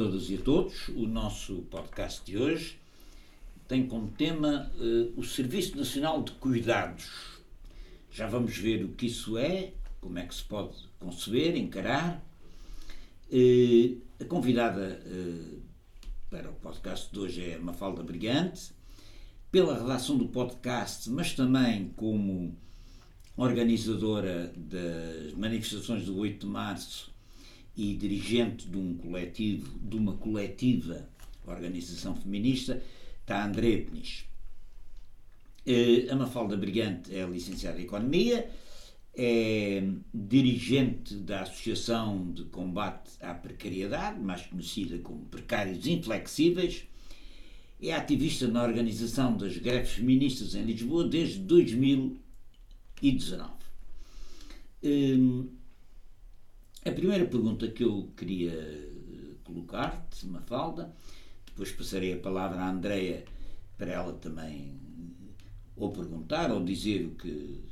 todas e a todos. O nosso podcast de hoje tem como tema uh, o Serviço Nacional de Cuidados. Já vamos ver o que isso é, como é que se pode conceber, encarar. Uh, a convidada uh, para o podcast de hoje é Mafalda Brigante, pela redação do podcast, mas também como organizadora das manifestações do 8 de março e dirigente de um coletivo, de uma coletiva organização feminista, está André Peniche. Eh, a Mafalda Brigante é licenciada em Economia, é dirigente da Associação de Combate à Precariedade, mais conhecida como Precários Inflexíveis, é ativista na organização das greves feministas em Lisboa desde 2019. A primeira pergunta que eu queria eh, colocar-te, Mafalda, depois passarei a palavra à Andreia para ela também ou perguntar ou dizer o que,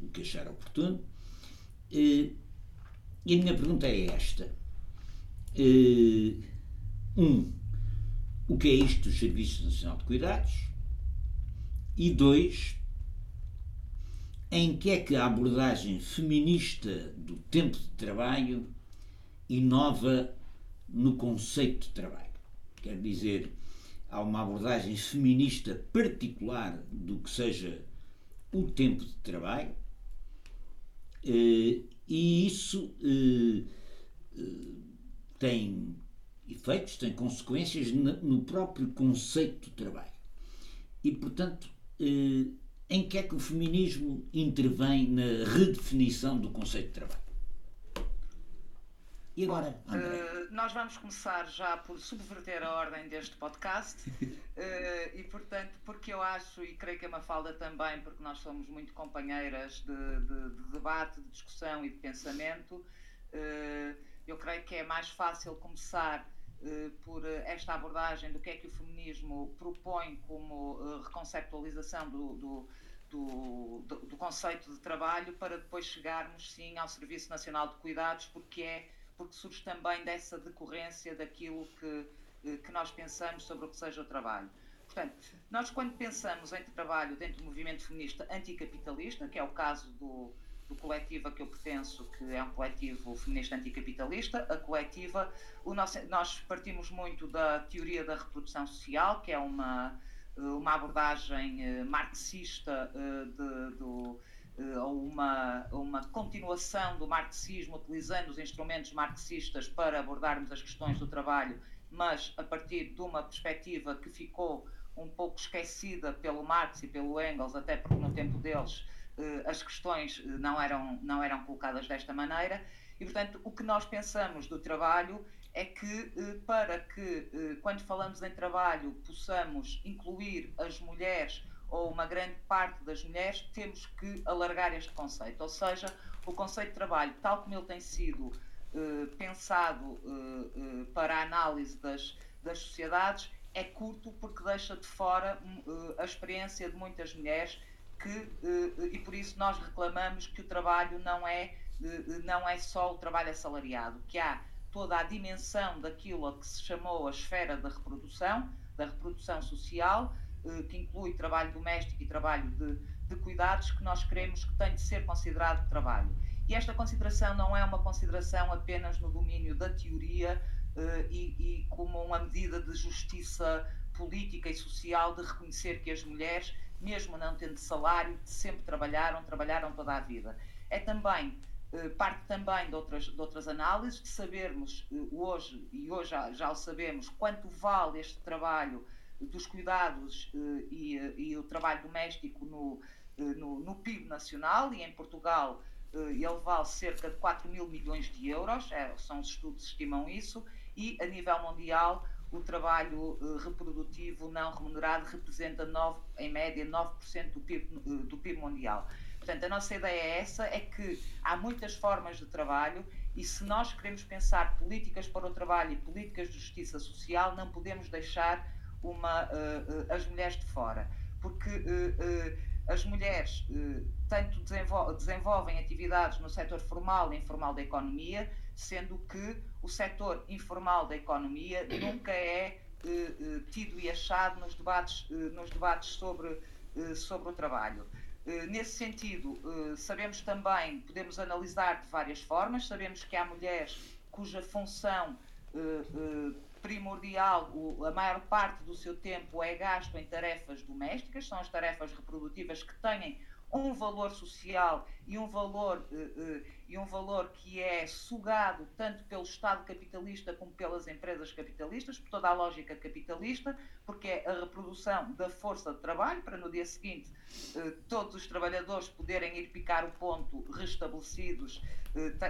o que achar oportuno. Eh, e a minha pergunta é esta. Eh, um, o que é isto do Serviço Nacional de Cuidados? E dois, em que é que a abordagem feminista do tempo de trabalho inova no conceito de trabalho. Quer dizer, há uma abordagem feminista particular do que seja o tempo de trabalho eh, e isso eh, eh, tem efeitos, tem consequências no próprio conceito de trabalho. E, portanto, em que é que o feminismo intervém na redefinição do conceito de trabalho? E agora, uh, nós vamos começar já por subverter a ordem deste podcast uh, e, portanto, porque eu acho, e creio que a Mafalda também, porque nós somos muito companheiras de, de, de debate, de discussão e de pensamento, uh, eu creio que é mais fácil começar por esta abordagem do que é que o feminismo propõe como reconceptualização do, do do, do, conceito de trabalho para depois chegarmos sim ao Serviço Nacional de Cuidados, porque é porque surge também dessa decorrência daquilo que, eh, que nós pensamos sobre o que seja o trabalho. Portanto, nós quando pensamos em trabalho dentro do movimento feminista anticapitalista, que é o caso do, do coletivo a que eu pertenço, que é um coletivo feminista anticapitalista, a coletiva, o nosso, nós partimos muito da teoria da reprodução social, que é uma, eh, uma abordagem eh, marxista de, do eh, ou uma, uma continuação do marxismo, utilizando os instrumentos marxistas para abordarmos as questões do trabalho, mas a partir de uma perspectiva que ficou um pouco esquecida pelo Marx e pelo Engels, até porque no tempo deles eh, as questões eh, não eram, não eram colocadas desta maneira. E, portanto, o que nós pensamos do trabalho é que, para que, quando falamos em trabalho, possamos incluir as mulheres ou uma grande parte das mulheres, temos que alargar este conceito. Ou seja, o conceito de trabalho, tal como ele tem sido pensado para a análise das, das sociedades, é curto porque deixa de fora a experiência de muitas mulheres que, e por isso nós reclamamos que o trabalho não é, não é só o trabalho assalariado, que há toda a dimensão daquilo a que se chamou a esfera da reprodução, da reprodução social, eh, que inclui trabalho doméstico e trabalho de, de cuidados, que nós queremos que tem de ser considerado trabalho. E esta consideração não é uma consideração apenas no domínio da teoria e, e, como uma medida de justiça política e social de reconhecer que as mulheres, mesmo não tendo salário, sempre trabalharam, trabalharam toda a vida. É também uh, parte também de outras, de outras análises, de sabermos uh, hoje, e hoje já, já o sabemos, quanto vale este trabalho dos cuidados eh, e, eh, e, o trabalho doméstico no, eh, no, no, PIB nacional e em Portugal ele vale cerca de 4 mil milhões de euros, é, são os estudos que estimam isso, e a nível mundial o trabalho reprodutivo não remunerado representa 9, em média 9% do PIB, do PIB mundial. Portanto, a nossa ideia é essa, é que há muitas formas de trabalho e se nós queremos pensar políticas para o trabalho e políticas de justiça social, não podemos deixar uma, uh, as mulheres de fora, porque as mulheres tanto desenvol desenvolvem atividades no setor formal e informal da economia, sendo que o setor informal da economia nunca é tido e achado nos debates, nos debates sobre, sobre o trabalho. Nesse sentido, sabemos também, podemos analisar de várias formas, sabemos que há mulheres cuja função primordial, a maior parte do seu tempo é gasto em tarefas domésticas, são as tarefas reprodutivas que têm um valor social e um valor, uh, uh, e um valor que é sugado tanto pelo Estado capitalista como pelas empresas capitalistas, por toda a lógica capitalista, porque é a reprodução da força de trabalho, para no dia seguinte uh, todos os trabalhadores poderem ir picar o ponto restabelecidos,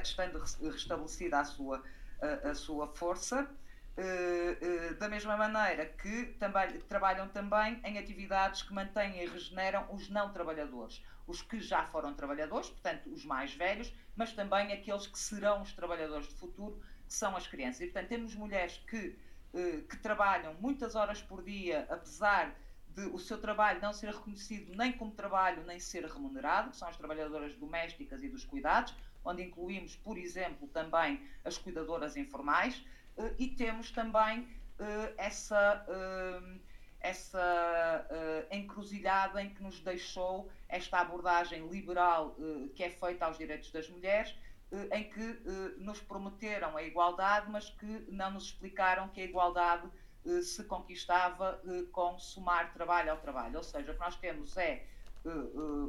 estando restabelecida a sua, a, a sua força. Uh, uh, da mesma maneira que também, trabalham também em atividades que mantêm e regeneram os não trabalhadores, os que já foram trabalhadores, portanto, os mais velhos, mas também aqueles que serão os trabalhadores de futuro, que são as crianças. E, portanto, temos mulheres que, uh, que trabalham muitas horas por dia, apesar de o seu trabalho não ser reconhecido nem como trabalho, nem ser remunerado, que são as trabalhadoras domésticas e dos cuidados, onde incluímos, por exemplo, também as cuidadoras informais eh, e temos também eh, essa, eh, essa encruzilhada em que nos deixou esta abordagem liberal que é feita aos direitos das mulheres, em que nos prometeram a igualdade, mas que não nos explicaram que a igualdade se conquistava com somar trabalho ao trabalho. Ou seja, o que nós temos é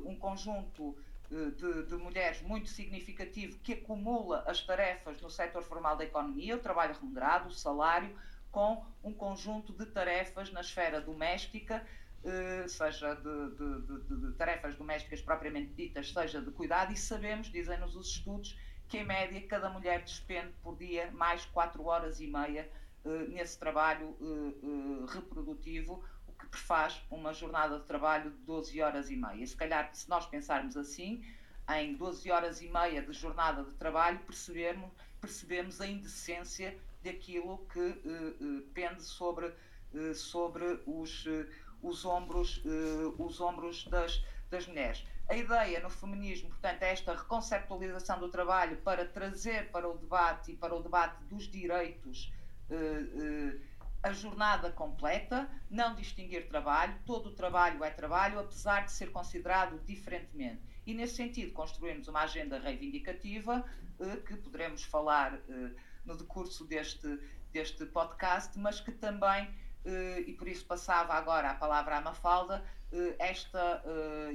um conjunto de, de, mulheres muito significativo que acumula as tarefas no setor formal da economia, o trabalho remunerado, o salário, com um conjunto de tarefas na esfera doméstica, eh, seja de, de, de, tarefas domésticas propriamente ditas, seja de cuidado, e sabemos, dizem-nos os estudos, que em média cada mulher despende por dia mais 4 horas e meia eh, nesse trabalho eh, reprodutivo, que prefaz uma jornada de trabalho de 12 horas e meia. Se calhar, se nós pensarmos assim, em 12 horas e meia de jornada de trabalho, percebemos, percebemos a indecência daquilo que uh, uh, pende sobre, uh, sobre os, os ombros, os ombros das, das mulheres. A ideia no feminismo, portanto, é esta reconceptualização do trabalho para trazer para o debate e para o debate dos direitos a jornada completa, não distinguir trabalho, todo o trabalho é trabalho, apesar de ser considerado diferentemente. E nesse sentido, construímos uma agenda reivindicativa eh, que poderemos falar eh, no decurso deste, deste podcast, mas que também, eh, e por isso passava agora a palavra à Mafalda, esta,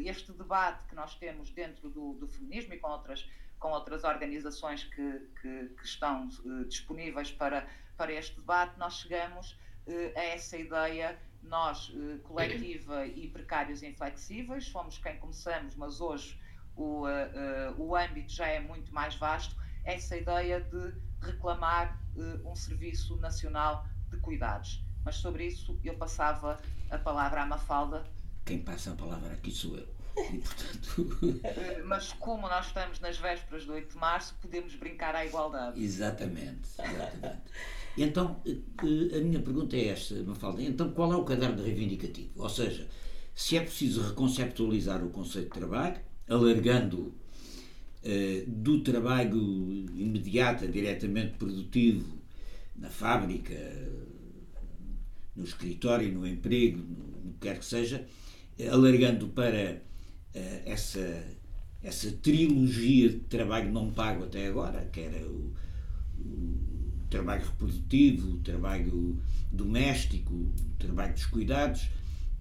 este debate que nós temos dentro do, do feminismo e com outras, com outras organizações que, que, que estão eh, disponíveis para para este debate, nós chegamos uh, a essa ideia, nós, uh, coletiva e precários inflexíveis, fomos quem começamos, mas hoje o, uh, o âmbito já é muito mais vasto, essa ideia de reclamar um serviço nacional de cuidados. Mas sobre isso eu passava a palavra à Mafalda. Quem passa a palavra aqui sou eu. E, portanto... Mas como nós estamos nas vésperas do 8 de março, podemos brincar à igualdade. Exatamente, exatamente. Então, eh, a minha pergunta é esta, Mafalda. Então, qual é o caderno reivindicativo? Ou seja, se é preciso reconceptualizar o conceito de trabalho, alargando eh, do trabalho imediato, diretamente produtivo, na fábrica, no escritório, no emprego, no que quer que seja, alargando para eh, essa, essa trilogia de trabalho não pago até agora, que era o, o trabalho reprodutivo, o trabalho doméstico, o trabalho dos cuidados,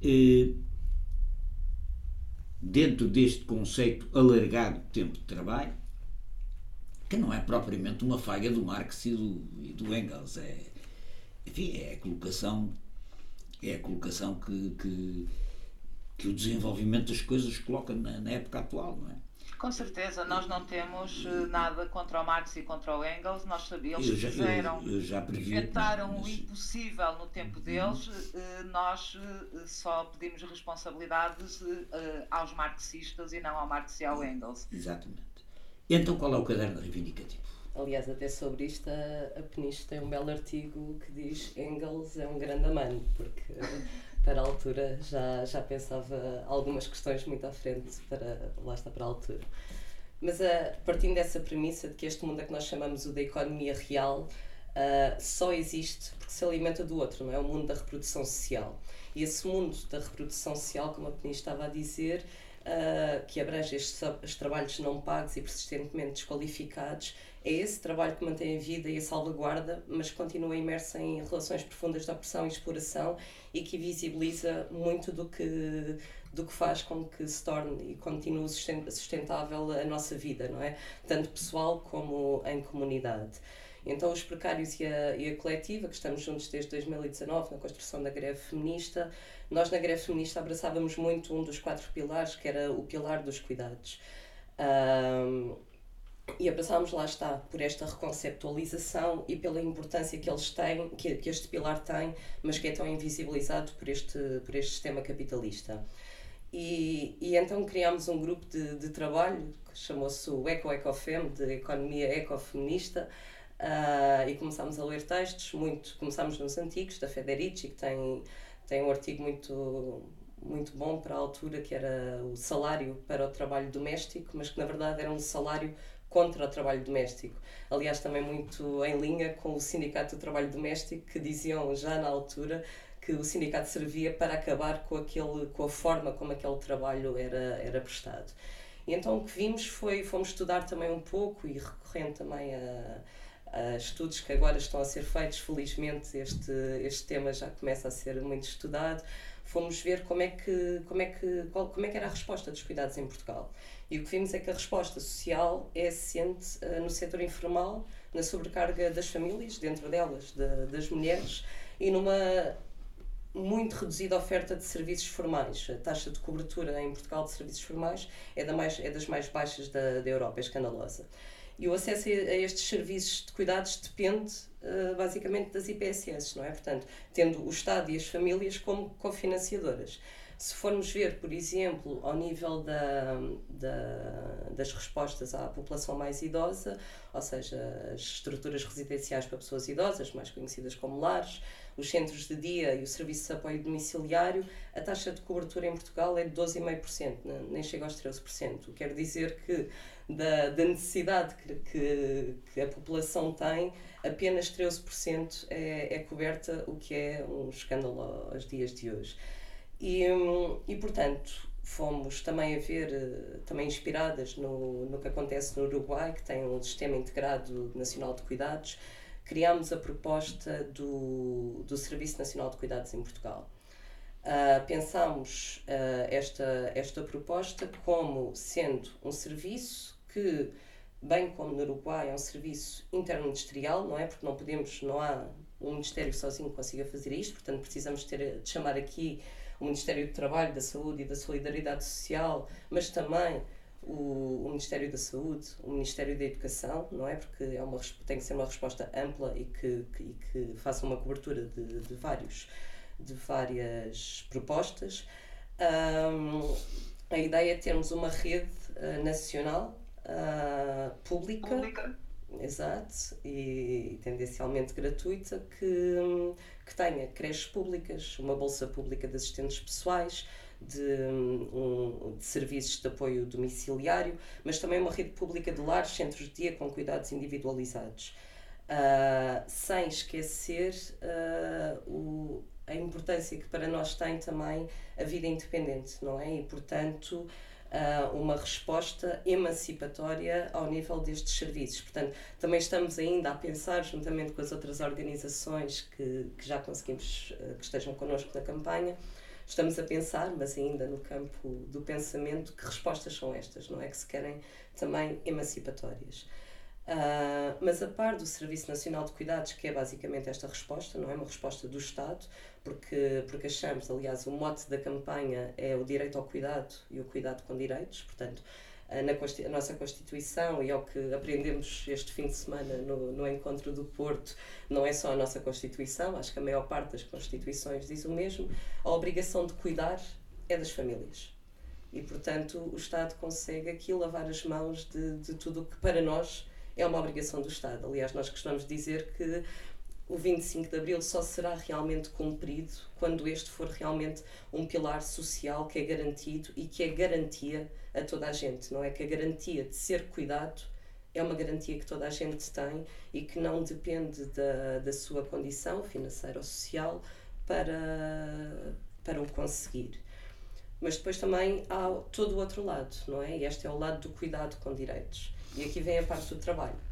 eh, dentro deste conceito alargado de tempo de trabalho, que não é propriamente uma falha do Marx e do, e do Engels, é, enfim, é a colocação, é a colocação que, que, que o desenvolvimento das coisas coloca na, na época atual, não é? Com certeza, nós não temos eh, nada contra o Marx e contra o Engels, nós sabíamos que fizeram, eu, eu inventaram o impossível no tempo uhum. deles, eh, nós eh, só pedimos responsabilidades aos marxistas e não ao Marx e ao Engels. Exatamente. Então qual é o caderno reivindicativo? Aliás, até sobre isto, a Peniche tem um belo artigo que diz Engels é um grande amante, porque para a altura já, já pensava algumas questões muito à frente para lá está para a altura. Mas a, partindo dessa premissa de que este mundo a que nós chamamos o da economia real uh, só existe porque se alimenta do outro, não é? O mundo da reprodução social. E esse mundo da reprodução social, como a Penny estava a dizer, uh, que abrange estes, estes trabalhos não pagos e persistentemente desqualificados, é esse trabalho que mantém a vida e a salvaguarda, mas continua imerso em relações profundas de opressão e exploração e que visibiliza muito do que do que faz com que se torne e continue sustentável a nossa vida, não é? Tanto pessoal como em comunidade. Então, os precários e a, e a coletiva, que estamos juntos desde 2019 na construção da greve feminista, nós na greve feminista abraçávamos muito um dos quatro pilares, que era o pilar dos cuidados. Um, e abraçámos, lá está, por esta reconceptualização e pela importância que eles têm, que, que este pilar tem, mas que é tão invisibilizado por este, por este sistema capitalista. E, e então criámos um grupo de, de trabalho que chamou-se o Eco Ecofem, de Economia Ecofeminista, uh, e começámos a ler textos, muito, começámos nos antigos, da Federici, que tem, tem um artigo muito, muito bom para a altura, que era o salário para o trabalho doméstico, mas que na verdade era um salário contra o trabalho doméstico. Aliás, também muito em linha com o Sindicato do Trabalho Doméstico, que diziam já na altura que o sindicato servia para acabar com, aquele, com a forma como aquele trabalho era, era prestado. E então o que vimos foi, fomos estudar também um pouco e recorrendo também a, a estudos que agora estão a ser feitos, felizmente este, este tema já começa a ser muito estudado, fomos ver como é que, como é que, qual, como é que era a resposta dos cuidados em Portugal. E o que vimos é que a resposta social é assente uh, no setor informal, na sobrecarga das famílias, dentro delas, de, das mulheres, e numa muito reduzida oferta de serviços formais. A taxa de cobertura em Portugal de serviços formais é, da mais, é das mais baixas da, da Europa, é escandalosa. E o acesso a estes serviços de cuidados depende uh, basicamente das IPSS, não é? Portanto, tendo o Estado e as famílias como cofinanciadoras. Se formos ver, por exemplo, ao nível da, da, das respostas à população mais idosa, ou seja, as estruturas residenciais para pessoas idosas, mais conhecidas como lares, os centros de dia e o serviço de apoio domiciliário, a taxa de cobertura em Portugal é de 12,5%, nem chega aos 13%. Quer dizer que da, da necessidade que, que, que, a população tem, apenas 13% é, é coberta, o que é um escândalo aos dias de hoje. E, e portanto, fomos também a ver, eh, também inspiradas no, no que acontece no Uruguai, que tem um sistema integrado nacional de cuidados, criámos a proposta do, do Serviço Nacional de Cuidados em Portugal. Uh, pensámos uh, esta, esta proposta como sendo um serviço que, bem como no Uruguai, é um serviço interministerial, não é? Porque não podemos, não há um Ministério sozinho que consiga fazer isto, portanto precisamos ter, de chamar aqui o Ministério do Trabalho, da Saúde e da Solidariedade Social, mas também o, o, Ministério da Saúde, o Ministério da Educação, não é? Porque é uma, tem que ser uma resposta ampla e que, que, que faça uma cobertura de, de, vários, de várias propostas. Um, a ideia é termos uma rede uh, nacional uh, pública, pública, exato, e tendencialmente gratuita, que, que tenha creches públicas, uma bolsa pública de assistentes pessoais, de, um, de serviços de apoio domiciliário, mas também uma rede pública de lares, centros de dia com cuidados individualizados. Uh, sem esquecer uh, o, a importância que para nós tem também a vida independente, não é? E, portanto, uh, uma resposta emancipatória ao nível destes serviços. Portanto, também estamos ainda a pensar, juntamente com as outras organizações que, que já conseguimos que estejam connosco na campanha, estamos a pensar, mas ainda no campo do pensamento, que respostas são estas, não é? Que se querem também emancipatórias. Uh, mas a par do Serviço Nacional de Cuidados, que é basicamente esta resposta, não é uma resposta do Estado, porque, porque achamos, aliás, o mote da campanha é o direito ao cuidado e o cuidado com direitos, portanto, na a nossa Constituição e ao que aprendemos este fim de semana no, no encontro do Porto, não é só a nossa Constituição, acho que a maior parte das Constituições diz o mesmo, a obrigação de cuidar é das famílias. E, portanto, o Estado consegue aqui lavar as mãos de, de tudo o que para nós é uma obrigação do Estado. Aliás, nós costumamos dizer que o 25 de Abril só será realmente cumprido quando este for realmente um pilar social que é garantido e que é garantia a toda a gente, não é? Que a garantia de ser cuidado é uma garantia que toda a gente tem e que não depende da, da sua condição financeira ou social para, para o conseguir. Mas depois também há todo o outro lado, não é? E este é o lado do cuidado com direitos. E aqui vem a parte do trabalho.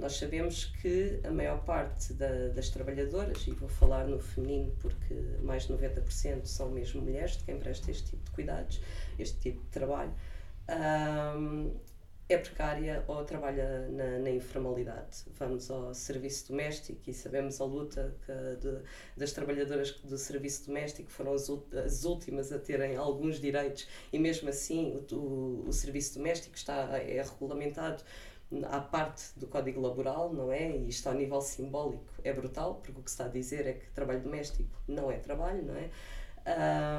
Nós sabemos que a maior parte da, das trabalhadoras, e vou falar no feminino porque mais de 90% são mesmo mulheres de quem presta este tipo de cuidados, este tipo de trabalho, um, é precária ou trabalha na, na, informalidade. Vamos ao serviço doméstico e sabemos a luta de, das trabalhadoras do serviço doméstico, foram as, as, últimas a terem alguns direitos e mesmo assim o, o, o serviço doméstico está, é regulamentado à parte do Código Laboral, não é? E isto ao nível simbólico é brutal, porque o que se está a dizer é que trabalho doméstico não é trabalho, não é?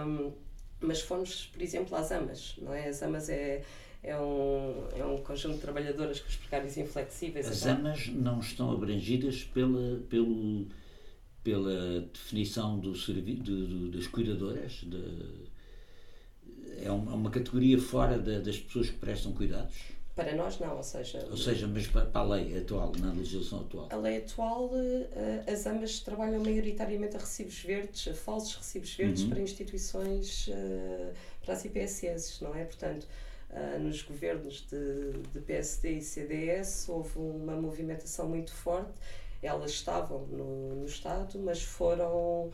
Um, mas fomos, por exemplo, às AMAs, não é? As AMAs é, é, um, é um conjunto de trabalhadoras com os precários inflexíveis. As AMAs não estão abrangidas pela, pelo, pela definição do servi do, do, das cuidadoras? De, é uma, uma categoria fora da, das pessoas que prestam cuidados? Para nós, não, ou seja. Ou seja, mas para a lei atual, na legislação atual? A lei atual, eh, as AMAs trabalham maioritariamente a recibos verdes, a falsos recibos verdes uhum. para instituições, eh, para as IPSS, não é? Portanto, eh, nos governos de, de PSD e CDS houve uma movimentação muito forte. Elas estavam no, no Estado, mas foram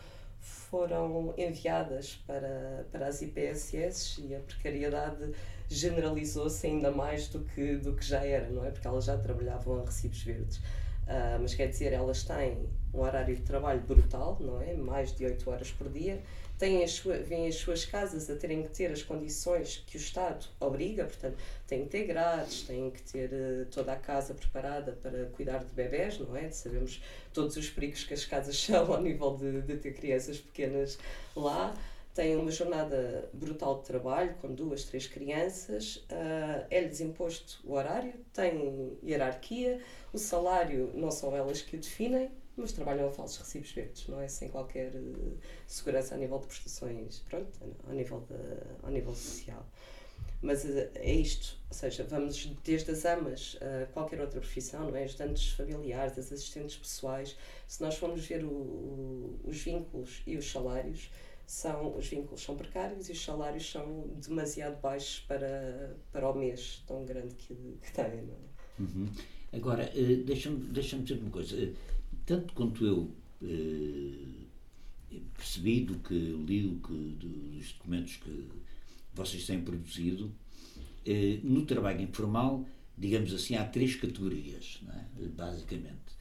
foram enviadas para, para as IPSS e a precariedade generalizou-se ainda mais do que, do que já era, não é? Porque elas já trabalhavam a recibos verdes. Uh, mas quer dizer, elas têm um horário de trabalho brutal, não é? Mais de 8 horas por dia. Têm as vêm as suas casas a terem que ter as condições que o Estado obriga, portanto, têm que ter grades, têm que ter uh, toda a casa preparada para cuidar de bebés, não é? Sabemos todos os perigos que as casas são ao nível de, de ter crianças pequenas lá. Têm uma jornada brutal de trabalho, com duas, três crianças, uh, é-lhes imposto o horário, têm hierarquia, o salário não são elas que o definem, mas trabalham a falsos recibos verdes, não é? Sem qualquer uh, segurança a nível de prestações, pronto, ao nível, de, ao nível social. Mas uh, é isto, ou seja, vamos desde as amas a qualquer outra profissão, não é? Ajudantes familiares, as assistentes pessoais, se nós formos ver o, o, os vínculos e os salários, são, os vínculos são precários e os salários são demasiado baixos para, para o mês tão grande que, que têm. É? Uhum. Agora, eh, deixa-me deixa dizer uma coisa. Eh, tanto quanto eu eh, percebi do que li do que, dos documentos que vocês têm produzido, no trabalho informal, digamos assim, há três categorias, é? basicamente.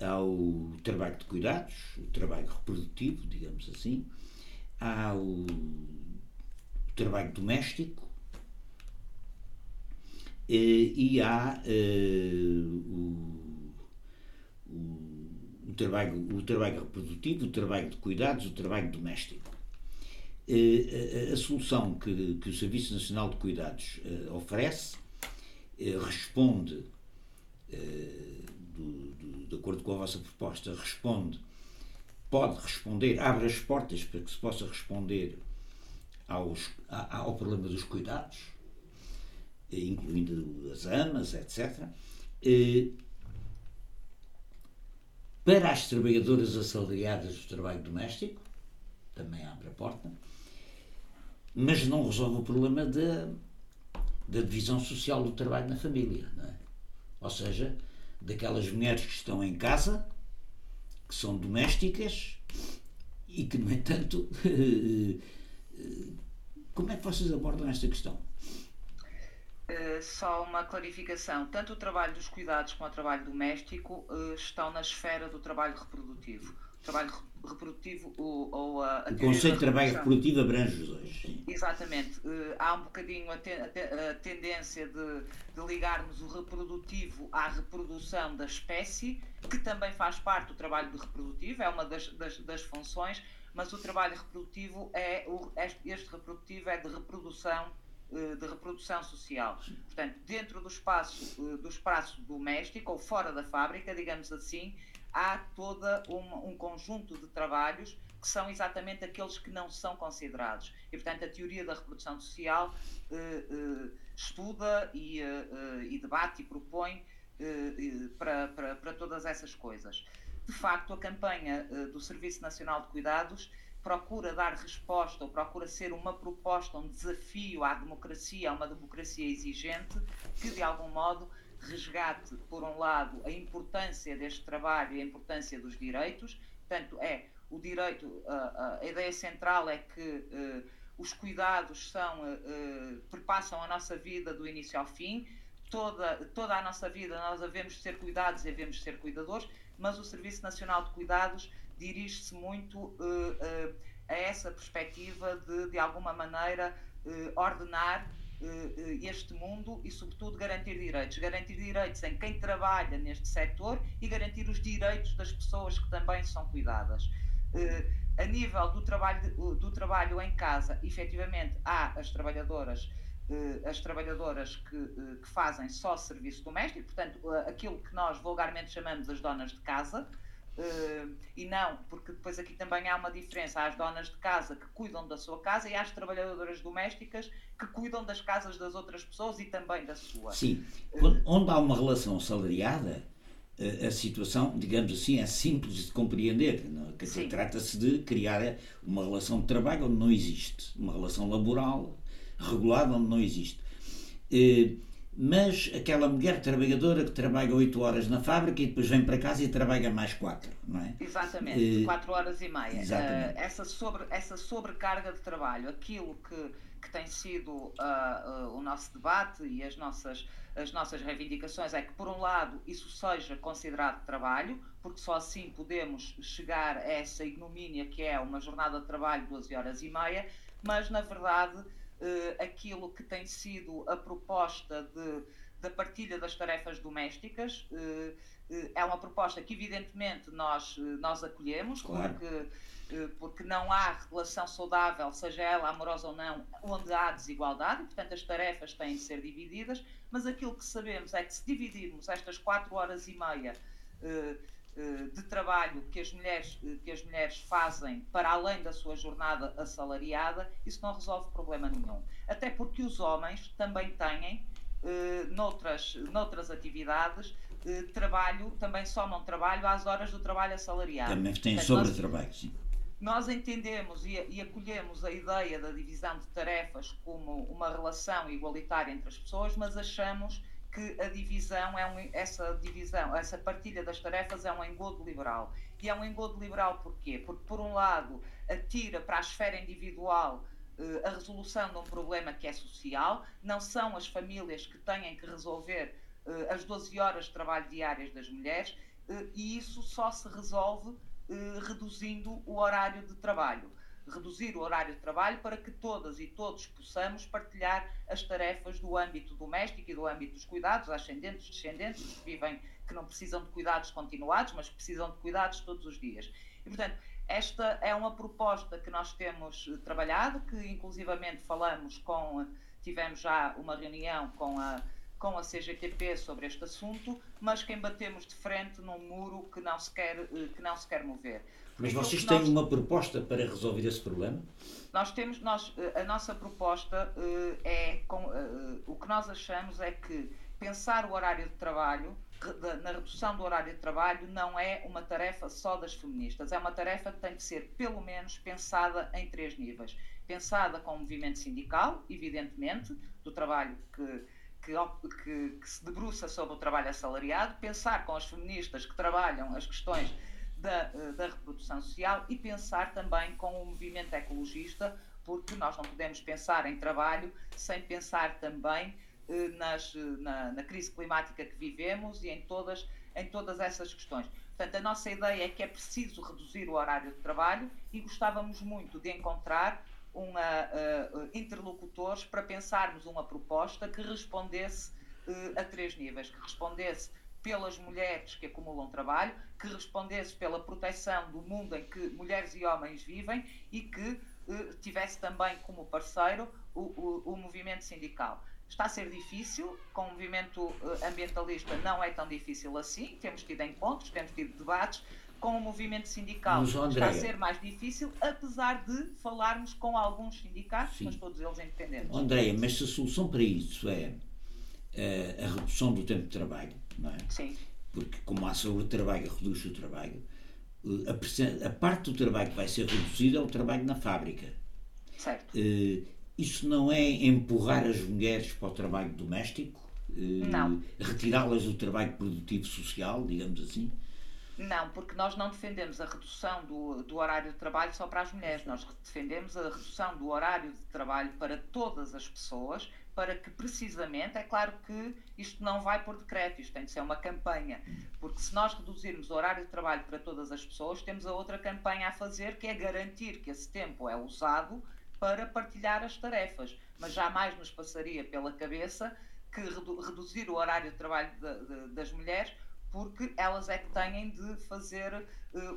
Há o trabalho de cuidados, o trabalho reprodutivo, digamos assim, há o, o trabalho doméstico eh, e há uh, o, o, o, trabalho, o trabalho reprodutivo, o trabalho de cuidados, o trabalho doméstico. Uh, a, a, solução que, que o Serviço Nacional de Cuidados uh, oferece responde, do, do, de acordo com a vossa proposta, responde pode responder, abre as portas para que se possa responder aos, ao problema dos cuidados, incluindo as amas, etc. Para as trabalhadoras assalariadas do trabalho doméstico, também abre a porta, mas não resolve o problema da, da divisão social do trabalho na família. É? Ou seja, daquelas mulheres que estão em casa que são domésticas e que, no entanto, como é que vocês abordam esta questão? Uh, só uma clarificação: tanto o trabalho dos cuidados como o trabalho doméstico uh, estão na esfera do trabalho reprodutivo trabalho reprodutivo ou, ou a, a O conceito de trabalho reprodutivo abrange os dois. Sim. Exatamente. Uh, há um bocadinho a, te, a tendência de, de, ligarmos o reprodutivo à reprodução da espécie, que também faz parte do trabalho reprodutivo, é uma das, das, das funções, mas o trabalho reprodutivo é o, este, reprodutivo é de reprodução de reprodução social. Portanto, dentro do espaço, uh, do espaço doméstico ou fora da fábrica, digamos assim, há todo um, um conjunto de trabalhos que são exatamente aqueles que não são considerados. E, portanto, a teoria da reprodução social uh, uh, estuda e, uh, e, debate e propõe para, para, para todas essas coisas. De facto, a campanha do Serviço Nacional de Cuidados procura dar resposta ou procura ser uma proposta, um desafio à democracia, a uma democracia exigente, que de algum modo resgate, por um lado, a importância deste trabalho e a importância dos direitos. Portanto, é o direito, a, a ideia central é que uh, os cuidados são, uh, perpassam a nossa vida do início ao fim. Toda, toda a nossa vida nós devemos ser cuidados e devemos ser cuidadores, mas o Serviço Nacional de Cuidados dirige-se muito uh, uh, a essa perspectiva de, de alguma maneira, uh, ordenar este mundo e, sobretudo, garantir direitos. Garantir direitos em quem trabalha neste setor e garantir os direitos das pessoas que também são cuidadas. A nível do trabalho, do trabalho em casa, efetivamente, há as trabalhadoras as trabalhadoras que, que, fazem só serviço doméstico, portanto, aquilo que nós vulgarmente chamamos as donas de casa, Uh, e não, porque depois aqui também há uma diferença. Há as donas de casa que cuidam da sua casa e há as trabalhadoras domésticas que cuidam das casas das outras pessoas e também da sua. Sim, uh, onde há uma relação salariada, uh, a situação, digamos assim, é simples de compreender. Trata-se de criar uma relação de trabalho onde não existe, uma relação laboral regulada onde não existe. Uh, mas aquela mulher trabalhadora que trabalha 8 horas na fábrica e depois vem para casa e trabalha mais 4, não é? Exatamente, 4 uh, horas e meia. Uh, essa, sobre, essa sobrecarga de trabalho, aquilo que, que tem sido uh, o nosso debate e as nossas, as nossas reivindicações é que, por um lado, isso seja considerado trabalho, porque só assim podemos chegar a essa ignomínia que é uma jornada de trabalho de 12 horas e meia, mas, na verdade uh, aquilo que tem sido a proposta de, da partilha das tarefas domésticas. Uh, é uma proposta que, evidentemente, nós, nós acolhemos, claro. porque, porque não há relação saudável, seja ela amorosa ou não, onde há desigualdade, portanto, as tarefas têm de ser divididas, mas aquilo que sabemos é que, se dividirmos estas quatro horas e meia eh, de trabalho que as, mulheres, eh, que as mulheres fazem para além da sua jornada assalariada, isso não resolve problema nenhum. Até porque os homens também têm, eh, noutras, noutras atividades, trabalho, também somam trabalho às horas do trabalho assalariado. Também têm sobre-trabalho, sim. Nós entendemos e, e, acolhemos a ideia da divisão de tarefas como uma relação igualitária entre as pessoas, mas achamos que a divisão é um, essa divisão, essa partilha das tarefas é um engodo liberal. E é um engodo liberal porquê? Porque, por um lado, atira para a esfera individual uh, a resolução de um problema que é social, não são as famílias que têm que resolver uh, as 12 horas de trabalho diárias das mulheres, uh, e isso só se resolve reduzindo o horário de trabalho reduzir o horário de trabalho para que todas e todos possamos partilhar as tarefas do âmbito doméstico e do âmbito dos cuidados, ascendentes, descendentes, que vivem, que não precisam de cuidados continuados, mas precisam de cuidados todos os dias. E, portanto, esta é uma proposta que nós temos trabalhado, que inclusivamente falamos com, tivemos já uma reunião com a com a CGTP sobre este assunto, mas que embatemos de frente num muro que não se quer, que não se quer mover. Mas vocês têm nós, uma proposta para resolver esse problema? Nós temos, nós, eh, a nossa proposta uh, é, com, uh, o que nós achamos é que pensar o horário de trabalho, na redução do horário de trabalho, não é uma tarefa só das feministas, é uma tarefa que tem que ser, pelo menos, pensada em três níveis. Pensada com o movimento sindical, evidentemente, do trabalho que que, que, que, se debruça sobre o trabalho assalariado, pensar com as feministas que trabalham as questões da, eh, da reprodução social e pensar também com o movimento ecologista, porque nós não podemos pensar em trabalho sem pensar também eh, nas, na, na, crise climática que vivemos e em todas, em todas essas questões. Portanto, a nossa ideia é que é preciso reduzir o horário de trabalho e gostávamos muito de encontrar uma, uh, interlocutores para pensarmos uma proposta que respondesse uh, a três níveis, que respondesse pelas mulheres que acumulam trabalho, que respondesse pela proteção do mundo em que mulheres e homens vivem e que uh, tivesse também como parceiro o, o, o, movimento sindical. Está a ser difícil, com o movimento ambientalista não é tão difícil assim, temos tido encontros, temos tido debates, com o movimento sindical está a ser mais difícil, apesar de falarmos com alguns sindicatos, Sim. mas todos eles independentes. Andréia, mas se a solução para isso é a, a redução do tempo de trabalho, não é? Sim. Porque como há sobretrabalho, reduz o trabalho. Eh, A, a parte do trabalho que vai ser reduzida é o trabalho na fábrica. Certo. Eh, isso não é empurrar as mulheres para o trabalho doméstico? Não. Retirá-las do trabalho produtivo social, digamos assim? Não, porque nós não defendemos a redução do, do horário de trabalho só para as mulheres, nós defendemos a redução do horário de trabalho para todas as pessoas, para que precisamente, é claro que isto não vai por decreto, isto tem de ser uma campanha, porque se nós reduzirmos o horário de trabalho para todas as pessoas, temos a outra campanha a fazer, que é garantir que esse tempo é usado para partilhar as tarefas, mas jamais nos passaria pela cabeça que redu- reduzir o horário de trabalho da- da- das mulheres porque elas é que têm de fazer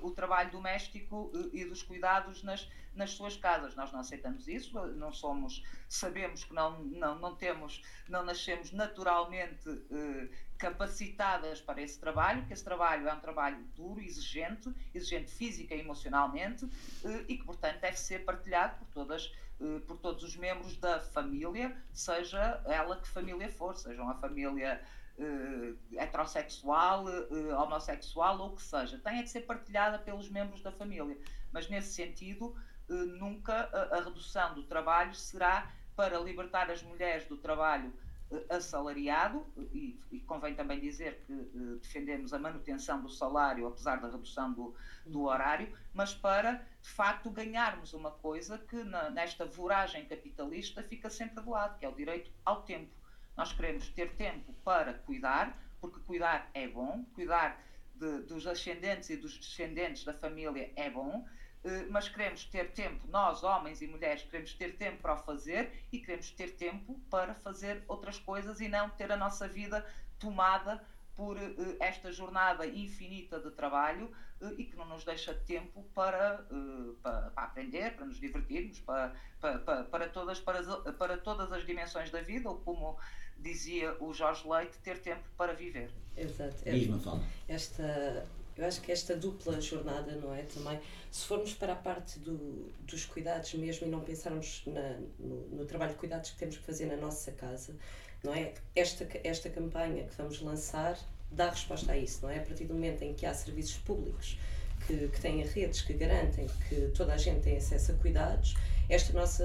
o trabalho doméstico eh, e dos cuidados nas, nas suas casas. Nós não aceitamos isso, eh, não somos, sabemos que não, não, não temos, não nascemos naturalmente eh, capacitadas para esse trabalho, que esse trabalho é um trabalho duro, exigente, exigente física e emocionalmente, eh, e que, portanto, deve ser partilhado por todas eh, por todos os membros da família, seja ela que família for, seja uma família eh, heterossexual, eh, homossexual ou o que seja, tem é de ser partilhada pelos membros da família. Mas nesse sentido, eh, nunca a, a redução do trabalho será para libertar as mulheres do trabalho eh, assalariado, e, e convém também dizer que eh, defendemos a manutenção do salário, apesar da redução do, do horário, mas para, de facto, ganharmos uma coisa que na- nesta voragem capitalista fica sempre de lado, que é o direito ao tempo. Nós queremos ter tempo para cuidar, porque cuidar é bom, cuidar de- dos ascendentes e dos descendentes da família é bom, eh, mas queremos ter tempo, nós, homens e mulheres, queremos ter tempo para o fazer e queremos ter tempo para fazer outras coisas e não ter a nossa vida tomada por eh, esta jornada infinita de trabalho eh, e que não nos deixa tempo para, para, para aprender, para nos divertirmos, para, para, para, todas, para, para todas as dimensões da vida, ou como dizia o Jorge Leite, ter tempo para viver. Exato. É- Diz-me, fala. esta eu acho que esta dupla jornada não é também se formos para a parte do, dos cuidados mesmo e não pensarmos na, no, no trabalho de cuidados que temos que fazer na nossa casa não é esta esta campanha que vamos lançar dá resposta a isso não é a partir do momento em que há serviços públicos que, que têm redes que garantem que toda a gente tem acesso a cuidados esta nossa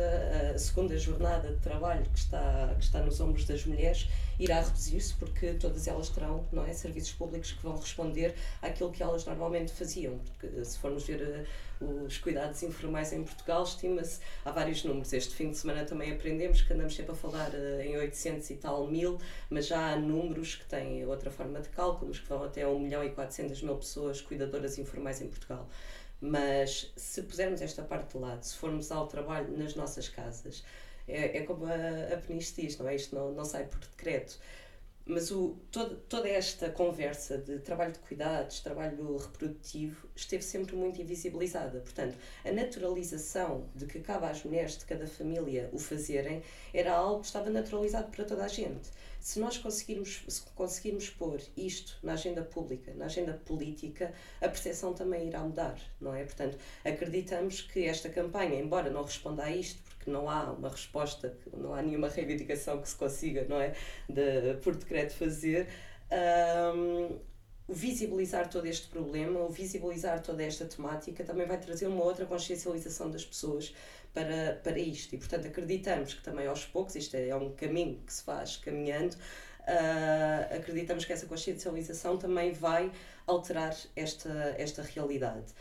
a segunda jornada de trabalho que está que está nos ombros das mulheres irá reduzir-se porque todas elas terão não é serviços públicos que vão responder àquilo que elas normalmente faziam. Porque se formos ver eh, os cuidados informais em Portugal estima-se há vários números. Este fim de semana também aprendemos que andamos sempre a falar eh, em 800 e tal mil mas já há números que têm outra forma de cálculos que vão até 1 milhão e 400 mil pessoas cuidadoras informais em Portugal mas se pusermos esta parte de lado, se formos ao trabalho nas nossas casas, é, é como a, a Peniche diz, não é? Isto não, não sai por decreto. Mas o, todo, toda esta conversa de trabalho de cuidados, trabalho reprodutivo, esteve sempre muito invisibilizada. Portanto, a naturalização de que cabe às mulheres de cada família o fazerem era algo que estava naturalizado para toda a gente. Se nós conseguirmos, se conseguirmos pôr isto na agenda pública, na agenda política, a percepção também irá mudar, não é? Portanto, acreditamos que esta campanha, embora não responda a isto, porque não há uma resposta, não há nenhuma reivindicação que se consiga, não é? De, por decreto fazer. o visibilizar todo este problema, visibilizar toda esta temática, também vai trazer uma outra consciencialização das pessoas para, para isto. E, portanto, acreditamos que também aos poucos, isto é, é um caminho que se faz caminhando, ah, acreditamos que essa consciencialização também vai alterar esta, esta realidade.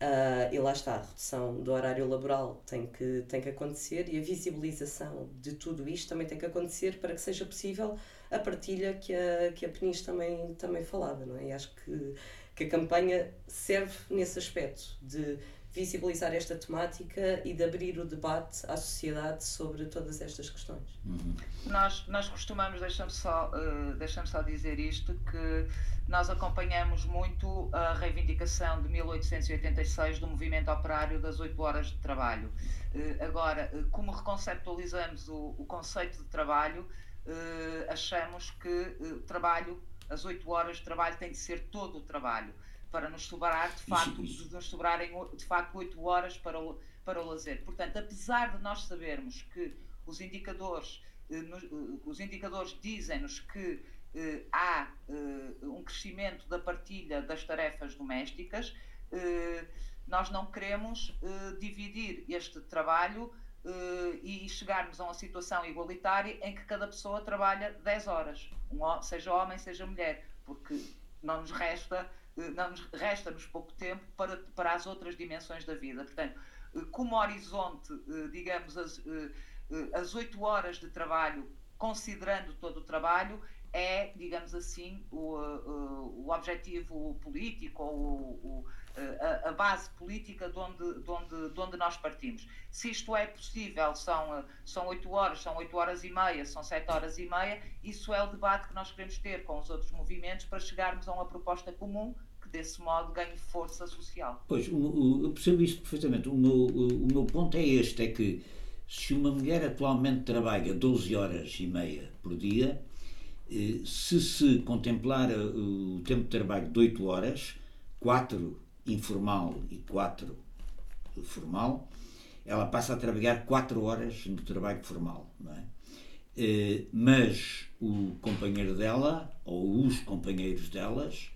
Ah, e lá está, a redução do horário laboral tem que, tem que acontecer e a visibilização de tudo isto também tem que acontecer para que seja possível a partilha que a, que a Peniche também, também falava, não é? E acho que, que a campanha serve nesse aspecto de visibilizar esta temática e de abrir o debate à sociedade sobre todas estas questões. Nós, nós costumamos, deixa-me só, uh, deixa só dizer isto, que nós acompanhamos muito a reivindicação de 1886 do movimento operário das 8 horas de trabalho. Uh, agora, uh, como reconceptualizamos o, o conceito de trabalho, achamos que trabalho, as 8 horas de trabalho tem de ser todo o trabalho para nos sobrar de facto, isso, isso. de nos sobrarem de facto 8 horas para o, para o lazer. Portanto, apesar de nós sabermos que os indicadores, eh, nos, eh, os indicadores dizem-nos que eh, há eh, um crescimento da partilha das tarefas domésticas, eh, nós não queremos dividir este trabalho e chegarmos a uma situação igualitária em que cada pessoa trabalha 10 horas, um, seja homem, seja mulher, porque não nos resta resta-nos pouco tempo para, para as outras dimensões da vida. Portanto, como horizonte, eh, digamos, as, eh, eh, as 8 horas de trabalho, considerando todo o trabalho, é, digamos assim, o, o objetivo político ou o, a, a, base política de onde, de, onde, de onde nós partimos. Se isto é possível, são, são 8 horas, são 8 horas e meia, são 7 horas e meia, isso é o debate que nós queremos ter com os outros movimentos para chegarmos a uma proposta comum desse modo ganhe força social. Pois, eu percebo isso perfeitamente. O meu, o, meu ponto é este, é que se uma mulher atualmente trabalha 12 horas e meia por dia, eh, se se contemplar eh, o tempo de trabalho de 8 horas, 4 informal e 4 formal, ela passa a trabalhar 4 horas no trabalho formal, não é? Eh, mas o companheiro dela, ou os companheiros delas,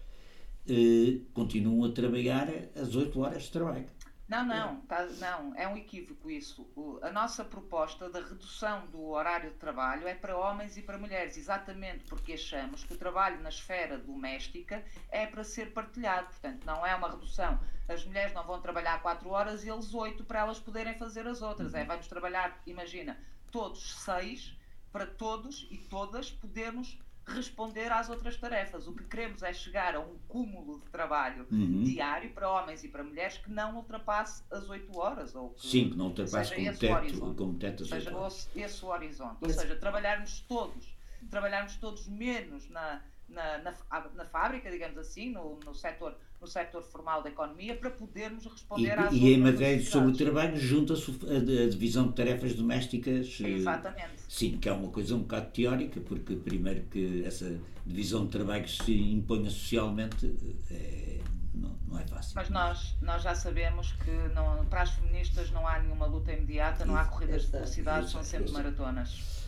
eh, continuam a trabalhar as 8 horas de trabalho. Não, não, tá, não, é um equívoco isso. O, a nossa proposta da redução do horário de trabalho é para homens e para mulheres, exatamente porque achamos que o trabalho na esfera doméstica é para ser partilhado, portanto, não é uma redução. As mulheres não vão trabalhar 4 horas e eles 8 para elas poderem fazer as outras. É, uhum. É, vamos trabalhar, imagina, todos 6 para todos e todas podermos responder às outras tarefas. O que queremos é chegar a um cúmulo de trabalho uhum. diário para homens e para mulheres que não ultrapasse as 8 horas. Ou que Sim, que não ultrapasse como teto, como teto as seja, esse o horizonte. Ou seja, trabalharmos todos, trabalharmos todos menos na, na, na, na fábrica, digamos assim, no, no setor no setor formal da economia para podermos responder e, às E em matéria sobre o trabalho junta-se a, divisão de tarefas domésticas. Eh, Exatamente. Sim, que é uma coisa um bocado teórica, porque primeiro que essa divisão de trabalho se imponha socialmente é, não, não, é fácil. Mas nós, nós já sabemos que não, para as feministas não há nenhuma luta imediata, não há corridas de velocidade, são sempre maratonas.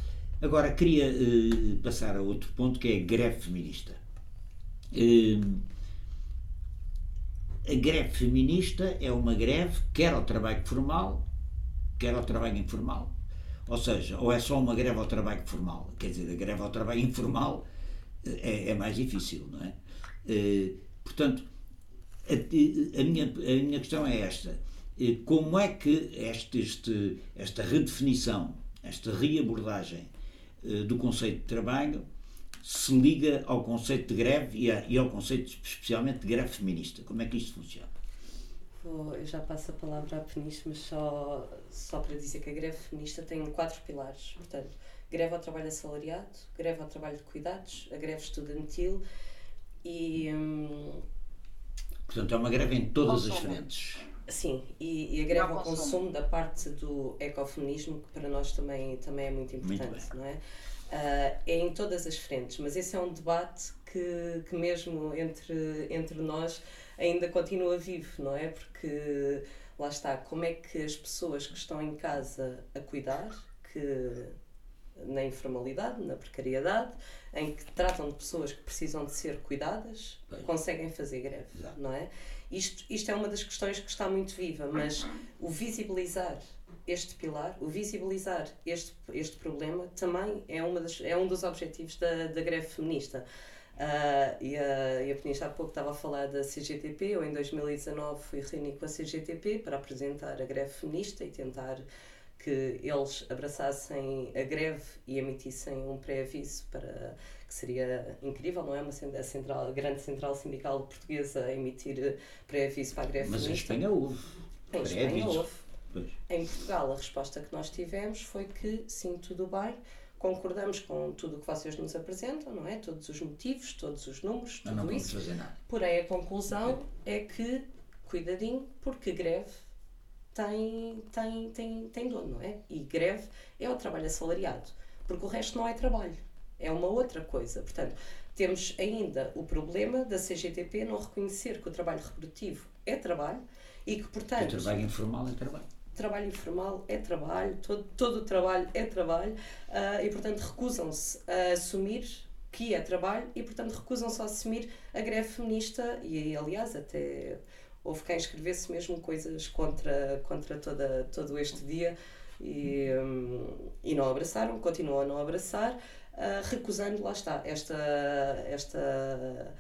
Agora, queria uh, passar a outro ponto que é a greve feminista. A greve feminista é uma greve quer ao trabalho formal, quer ao trabalho informal. Ou seja, ou é só uma greve ao trabalho formal. Quer dizer, a greve ao trabalho informal eh, é, é mais difícil, não é? Uh, portanto, a, a, minha, a minha questão é esta. Uh, como é que este, este, esta redefinição, esta reabordagem do conceito de trabalho se liga ao conceito de greve e, a, e ao conceito especialmente de greve feminista. Como é que isto funciona? Vou, eu já passo a palavra à Peniche, mas só, só para dizer que a greve feminista tem quatro pilares. Portanto, greve ao trabalho assalariado, greve ao trabalho de cuidados, a greve estudantil e. Hum, Portanto, é uma greve em todas as frentes. Sim, e, e a greve ao consumo. consumo da parte do ecofeminismo, que para nós também, também é muito importante, muito não é? Uh, é em todas as frentes, mas esse é um debate que, que mesmo entre, entre nós ainda continua vivo, não é? Porque lá está, como é que as pessoas que estão em casa a cuidar, que na informalidade, na precariedade, em que tratam de pessoas que precisam de ser cuidadas, Bem. conseguem fazer greve, não é? Isto, isto é uma das questões que está muito viva, mas o visibilizar este pilar, o visibilizar este, este problema, também é, uma das, é um dos objetivos da, da greve feminista. Uh, e a, e a Península há pouco estava a falar da CGTP, eu em 2019 fui reunir com a CGTP para apresentar a greve feminista e tentar que eles abraçassem a greve e emitissem um pré-aviso para que seria incrível, não é? Uma central, a grande central sindical portuguesa a emitir pré-aviso para a greve Mas feminista. Mas em Espanha houve. Em Espanha houve. Pois. Em Portugal, a resposta que nós tivemos foi que sim, tudo bem, concordamos com tudo o que vocês nos apresentam, não é? Todos os motivos, todos os números, tudo não isso. Fazer nada. Porém, a conclusão é que, cuidadinho, porque greve tem, tem, tem, tem dono, não é? E greve é o trabalho assalariado, porque o resto não é trabalho. é uma outra coisa. Portanto, temos ainda o problema da CGTP não reconhecer que o trabalho reprodutivo é trabalho e que, portanto. O trabalho informal é trabalho. Trabalho informal é trabalho, todo, o trabalho é trabalho uh, e, portanto, recusam-se a assumir que é trabalho e, portanto, recusam-se a assumir a greve feminista e, aliás, até houve quem escrevesse mesmo coisas contra, contra toda, todo este dia e, um, e não abraçaram, continuam a não abraçar, uh, recusando, lá está, esta, esta,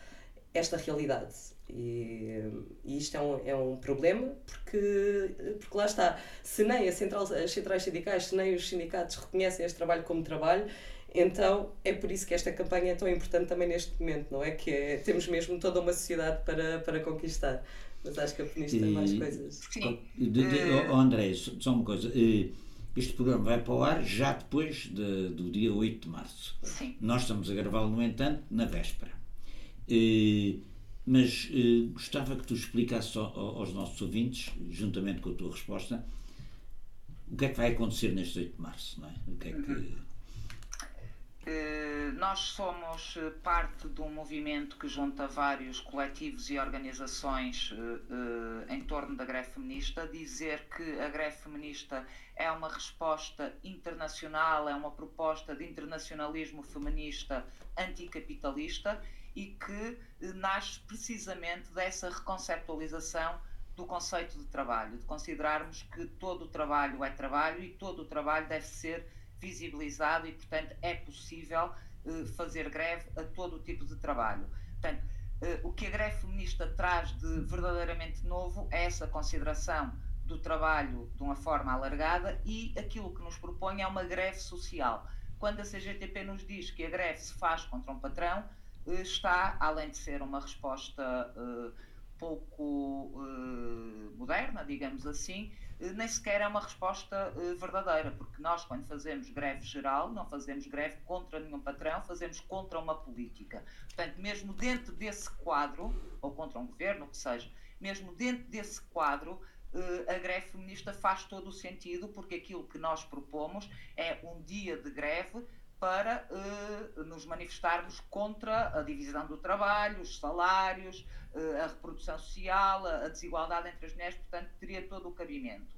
esta realidade. E, e, isto é um, é um problema porque, porque lá está, se nem a central, as centrais sindicais, se nem os sindicatos reconhecem este trabalho como trabalho, então é por isso que esta campanha é tão importante também neste momento, não é? Que é, temos mesmo toda uma sociedade para, para conquistar. Mas acho que a Penista tem mais coisas. Sim. De, de, oh, André, só uma coisa. Este programa vai para o ar já depois de, do dia 8 de março. Sim. Nós estamos a gravá-lo, no entanto, na véspera. Mas gostava que tu explicasses aos nossos ouvintes, juntamente com a tua resposta, o que é que vai acontecer neste 8 de março, não é? O que é que... Uhum eh, nós somos eh, parte de um movimento que junta vários coletivos e organizações eh, em torno da greve feminista. Dizer que a greve feminista é uma resposta internacional, é uma proposta de internacionalismo feminista anticapitalista e que nasce precisamente dessa reconceptualização do conceito de trabalho, de considerarmos que todo o trabalho é trabalho e todo o trabalho deve ser visibilizado e, portanto, é possível uh, fazer greve a todo o tipo de trabalho. Portanto, uh, o que a greve feminista traz de verdadeiramente novo é essa consideração do trabalho de uma forma alargada e aquilo que nos propõe é uma greve social. Quando a CGTP nos diz que a greve se faz contra um patrão, está, além de ser uma resposta pouco moderna, digamos assim, eh, nem sequer é uma resposta verdadeira, porque nós, quando fazemos greve geral, não fazemos greve contra nenhum patrão, fazemos contra uma política. Portanto, mesmo dentro desse quadro, ou contra um governo, o que seja, mesmo dentro desse quadro, a greve feminista faz todo o sentido, porque aquilo que nós propomos é um dia de greve para uh, nos manifestarmos contra a divisão do trabalho, os salários, uh, a reprodução social, a, a, desigualdade entre as mulheres, portanto, teria todo o cabimento.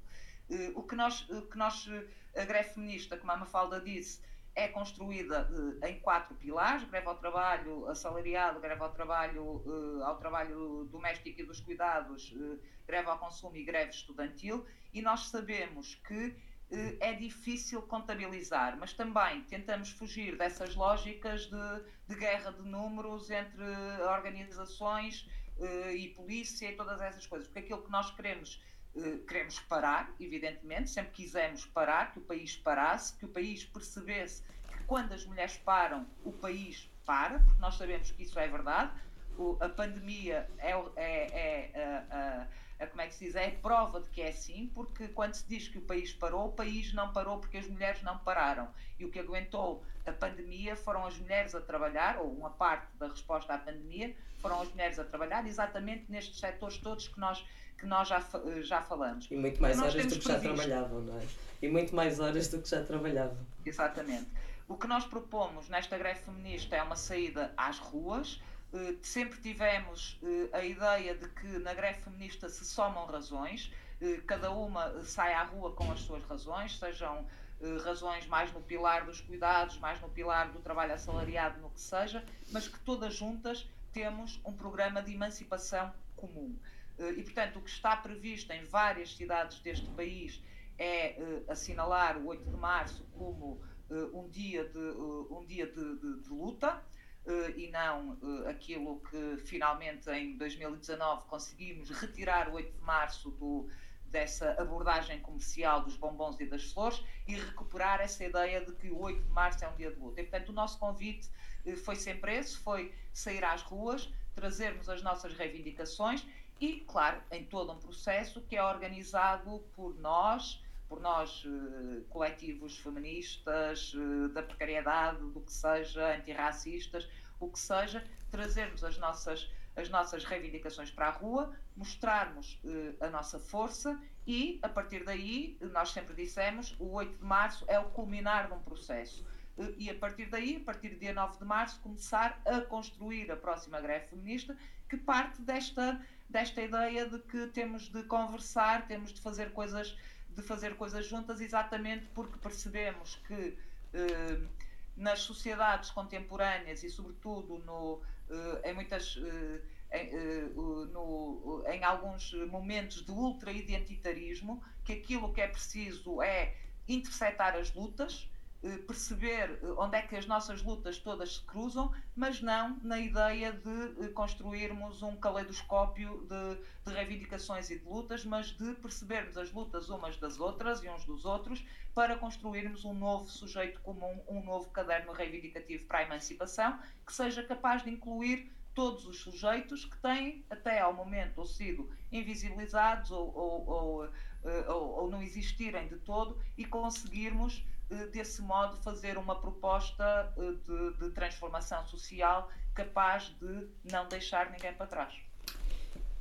Uh, o que nós, que nós, a greve feminista, como a Mafalda disse, é construída em quatro pilares: greve ao trabalho assalariado, greve ao trabalho, ao trabalho doméstico e dos cuidados, greve ao consumo e greve estudantil, e nós sabemos que eh, é difícil contabilizar, mas também tentamos fugir dessas lógicas de, de guerra de números entre organizações uh, e polícia e todas essas coisas, porque aquilo que nós queremos, uh, queremos parar, evidentemente, sempre quisemos parar, que o país parasse, que o país percebesse que quando as mulheres param, o país para, porque nós sabemos que isso é verdade. O, a pandemia é, é, é como é que se diz, é prova de que é assim, porque quando se diz que o país parou, o país não parou porque as mulheres não pararam. E o que aguentou a pandemia foram as mulheres a trabalhar, ou uma parte da resposta à pandemia, foram as mulheres a trabalhar exatamente nestes setores todos que nós, que nós já, já falamos. E muito mais horas do que já trabalhavam, não é? E muito mais horas do que já trabalhavam. Exatamente. O que nós propomos nesta greve feminista é uma saída às ruas, sempre tivemos eh, a ideia de que na greve feminista se somam razões, eh, cada uma sai à rua com as suas razões, sejam razões mais no pilar dos cuidados, mais no pilar do trabalho assalariado, no que seja, mas que todas juntas temos um programa de emancipação comum. E, portanto, o que está previsto em várias cidades deste país é assinalar o 8 de março como um dia de, um dia de, de, de luta e não uh, aquilo que finalmente em 2019 conseguimos retirar o 8 de março do, dessa abordagem comercial dos bombons e das flores e recuperar essa ideia de que o 8 de março é um dia de luta. E, portanto, o nosso convite uh, foi sempre esse, foi sair às ruas, trazermos as nossas reivindicações e, claro, em todo um processo que é organizado por nós, por nós, eh, coletivos feministas, eh, da precariedade, do que seja, antirracistas, o que seja, trazermos as nossas, as nossas reivindicações para a rua, mostrarmos eh, a nossa força e, a partir daí, nós sempre dissemos, o 8 de março é o culminar de um processo. e a partir daí, a partir do dia 9 de março, começar a construir a próxima greve feminista que parte desta, desta ideia de que temos de conversar, temos de fazer coisas de fazer coisas juntas exatamente porque percebemos que eh, nas sociedades contemporâneas e sobretudo no, eh, em muitas eh, em, eh, no, em alguns momentos de ultra-identitarismo que aquilo que é preciso é interceptar as lutas perceber eh, onde é que as nossas lutas todas se cruzam, mas não na ideia de eh, construirmos um caleidoscópio de, de, reivindicações e de lutas, mas de percebermos as lutas umas das outras e uns dos outros para construirmos um novo sujeito comum, um novo caderno reivindicativo para a emancipação, que seja capaz de incluir todos os sujeitos que têm, até ao momento, ou sido invisibilizados ou, ou, ou, ou não existirem de todo e conseguirmos desse modo, fazer uma proposta eh, de, de, transformação social capaz de não deixar ninguém para trás.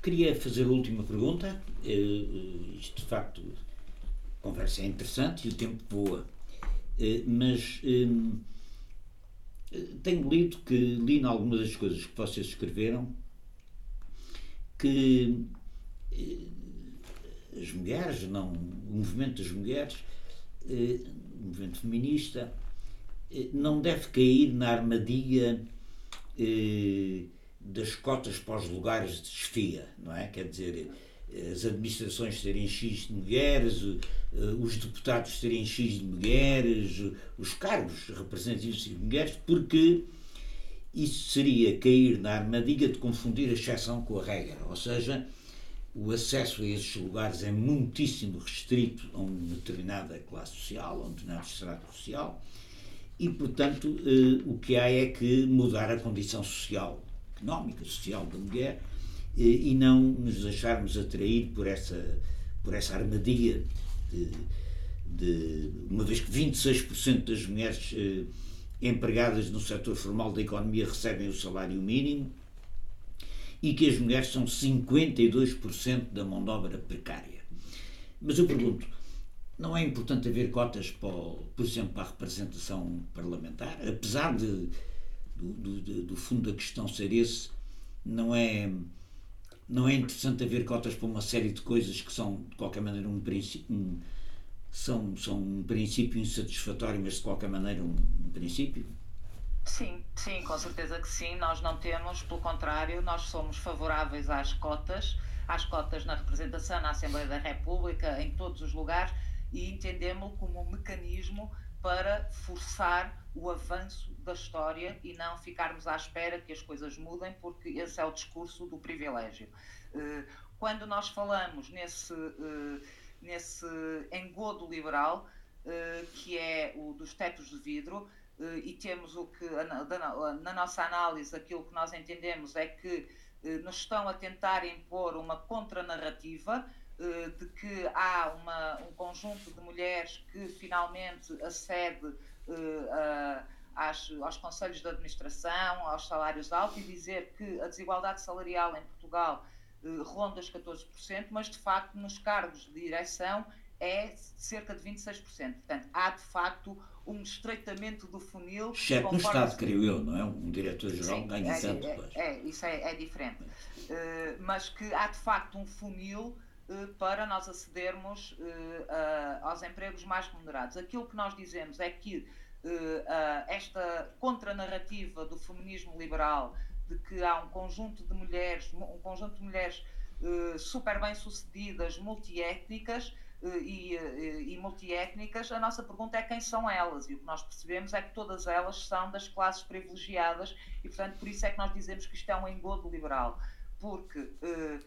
Queria fazer a última pergunta. Eh, eh, isto, de facto, a conversa é interessante e o tempo voa. Mas tenho lido que, li em algumas das coisas que vocês escreveram, que as mulheres, não, o movimento das mulheres, movimento feminista, eh, não deve cair na armadilha eh, das cotas para os lugares de desfia, não é? Quer dizer, as administrações terem X de mulheres, eh, os deputados terem X de mulheres, os cargos representativos de mulheres, porque isso seria cair na armadilha de confundir a exceção com a regra, ou seja, o acesso a esses lugares é muitíssimo restrito a uma determinada classe social, a um determinado estrato social, e, portanto, eh, o que há é que mudar a condição social, económica, social da mulher eh, e não nos deixarmos atrair por essa, por essa armadilha de, de uma vez que 26% das mulheres eh, empregadas no setor formal da economia recebem o salário mínimo, e que as mulheres são 52% da mão de obra precária. Mas eu pergunto, não é importante haver cotas, para, por exemplo, para a representação parlamentar? Apesar de, do, do, do fundo da questão ser esse, não é, não é interessante haver cotas para uma série de coisas que são, de qualquer maneira, um princípio. Um, são, são um princípio insatisfatório, mas de qualquer maneira um, um princípio? Sim, sim, com certeza que sim. Nós não temos, pelo contrário, nós somos favoráveis às cotas, às cotas na representação, na Assembleia da República, em todos os lugares, e entendemos como um mecanismo para forçar o avanço da história e não ficarmos à espera que as coisas mudem, porque esse é o discurso do privilégio. Eh, quando nós falamos nesse, eh, nesse engodo liberal, eh, que é o dos tetos de vidro, e temos o que, na nossa análise, aquilo que nós entendemos é que eh, nos estão a tentar impor uma contranarrativa eh, de que há uma, um conjunto de mulheres que finalmente acede a, aos conselhos de administração, aos salários altos e dizer que a desigualdade salarial em Portugal ronda os 14%, mas de facto nos cargos de direção é cerca de 26%. Portanto, há de facto um estreitamento do funil. Chefe no Estado, creio eu, não é? Um diretor-geral ganha é, tanto. É, é, isso é, é diferente. Uh, mas que há de facto um funil uh, para nós acedermos uh, aos empregos mais remunerados. Aquilo que nós dizemos é que esta contranarrativa do feminismo liberal, de que há um conjunto de mulheres, um conjunto de mulheres super bem-sucedidas, multiétnicas, eh, e, eh, e multiétnicas, a nossa pergunta é quem são elas. E o que nós percebemos é que todas elas são das classes privilegiadas e, portanto, por isso é que nós dizemos que isto é um engodo liberal. Porque, eh,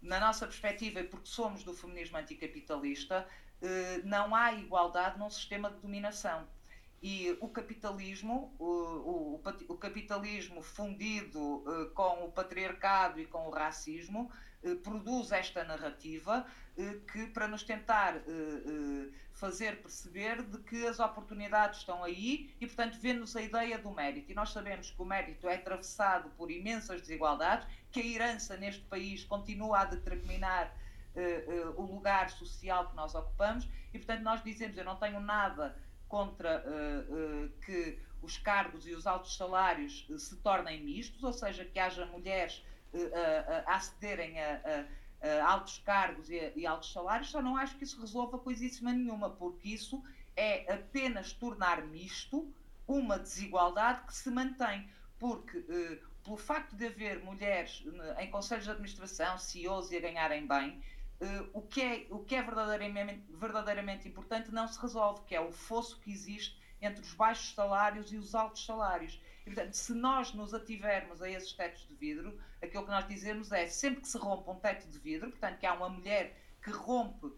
na nossa perspectiva, e porque somos do feminismo anticapitalista, não há igualdade num sistema de dominação. E o capitalismo, o, o, o capitalismo fundido com o patriarcado e com o racismo, produz esta narrativa eh, que para nos tentar eh, eh, fazer perceber de que as oportunidades estão aí e, portanto, vê-nos a ideia do mérito. E nós sabemos que o mérito é atravessado por imensas desigualdades, que a herança neste país continua a determinar o lugar social que nós ocupamos e, portanto, nós dizemos: eu não tenho nada contra uh, uh, que os cargos e os altos salários se tornem mistos, ou seja, que haja mulheres a acederem a, a, altos cargos e, e altos salários, só não acho que isso resolva coisíssima nenhuma, porque isso é apenas tornar misto uma desigualdade que se mantém, porque eh, pelo facto de haver mulheres em conselhos de administração, CEOs e a ganharem bem, eh, o, que é, o que é verdadeiramente, verdadeiramente importante não se resolve, que é o fosso que existe entre os baixos salários e os altos salários. E, portanto, se nós nos ativermos a esses tetos de vidro, aquilo que nós dizemos é sempre que se rompe um teto de vidro, portanto, que há uma mulher que rompe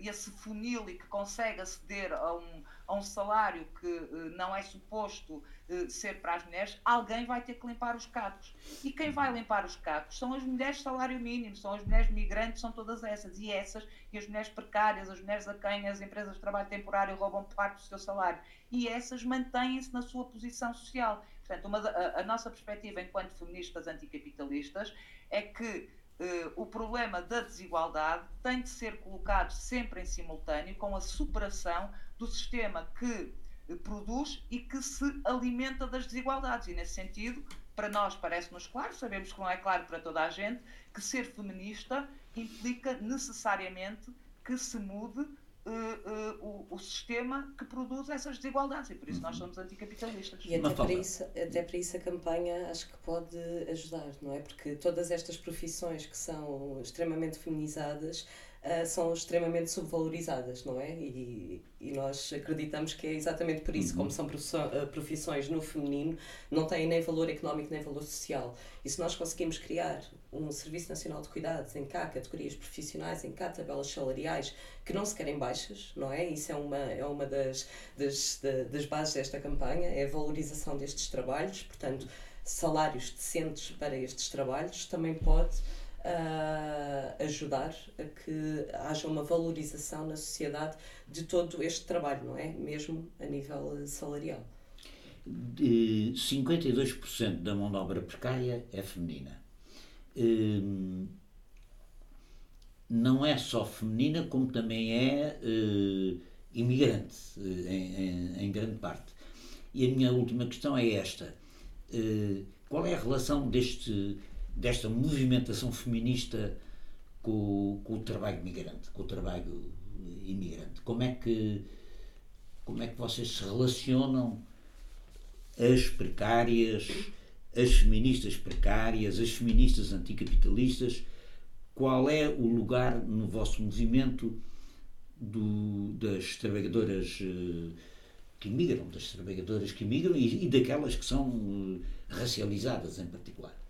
esse funil e que consegue aceder a um, a um salário que uh, não é suposto uh, ser para as mulheres, alguém vai ter que limpar os cacos. E quem vai limpar os cacos são as mulheres de salário mínimo, são as mulheres migrantes, são todas essas. E essas, e as mulheres precárias, as mulheres a quem as empresas de trabalho temporário roubam parte do seu salário. E essas mantêm-se na sua posição social. Portanto, uma, a, a nossa perspectiva enquanto feministas anticapitalistas é que Uh, o problema da desigualdade tem de ser colocado sempre em simultâneo com a superação do sistema que uh, produz e que se alimenta das desigualdades. E, nesse sentido, para nós parece-nos claro, sabemos que não é claro para toda a gente, que ser feminista implica necessariamente que se mude uh, uh, o, o, sistema que produz essas desigualdades e por isso nós uhum. somos anticapitalistas. E até para, isso, até para isso a campanha acho que pode ajudar, não é? Porque todas estas profissões que são extremamente feminizadas uh, são extremamente subvalorizadas, não é? E, e nós acreditamos que é exatamente por isso, uhum. como são eh, profissões no feminino, não têm nem valor económico nem valor social. E se nós conseguimos criar um Serviço Nacional de Cuidados em cá categorias profissionais, em cá tabelas salariais que não se querem baixas, não é? Isso é uma, é uma das, das, das bases desta campanha, é a valorização destes trabalhos, portanto, salários decentes para estes trabalhos também pode uh, ajudar a que haja uma valorização na sociedade de todo este trabalho, não é? Mesmo a nível salarial. De 52% da mão de obra precária é feminina. Hum, não é só feminina, como também é uh, imigrante, uh, em, em, em, grande parte. E a minha última questão é esta: qual é a relação deste desta movimentação feminista com, com, o trabalho migrante, com o trabalho imigrante. Como é que como é que vocês se relacionam as precárias, as feministas precárias, as feministas anticapitalistas? Qual é o lugar no vosso movimento do, das trabalhadoras eh, que migram, das trabalhadoras que migram e, e daquelas que são eh, racializadas em particular?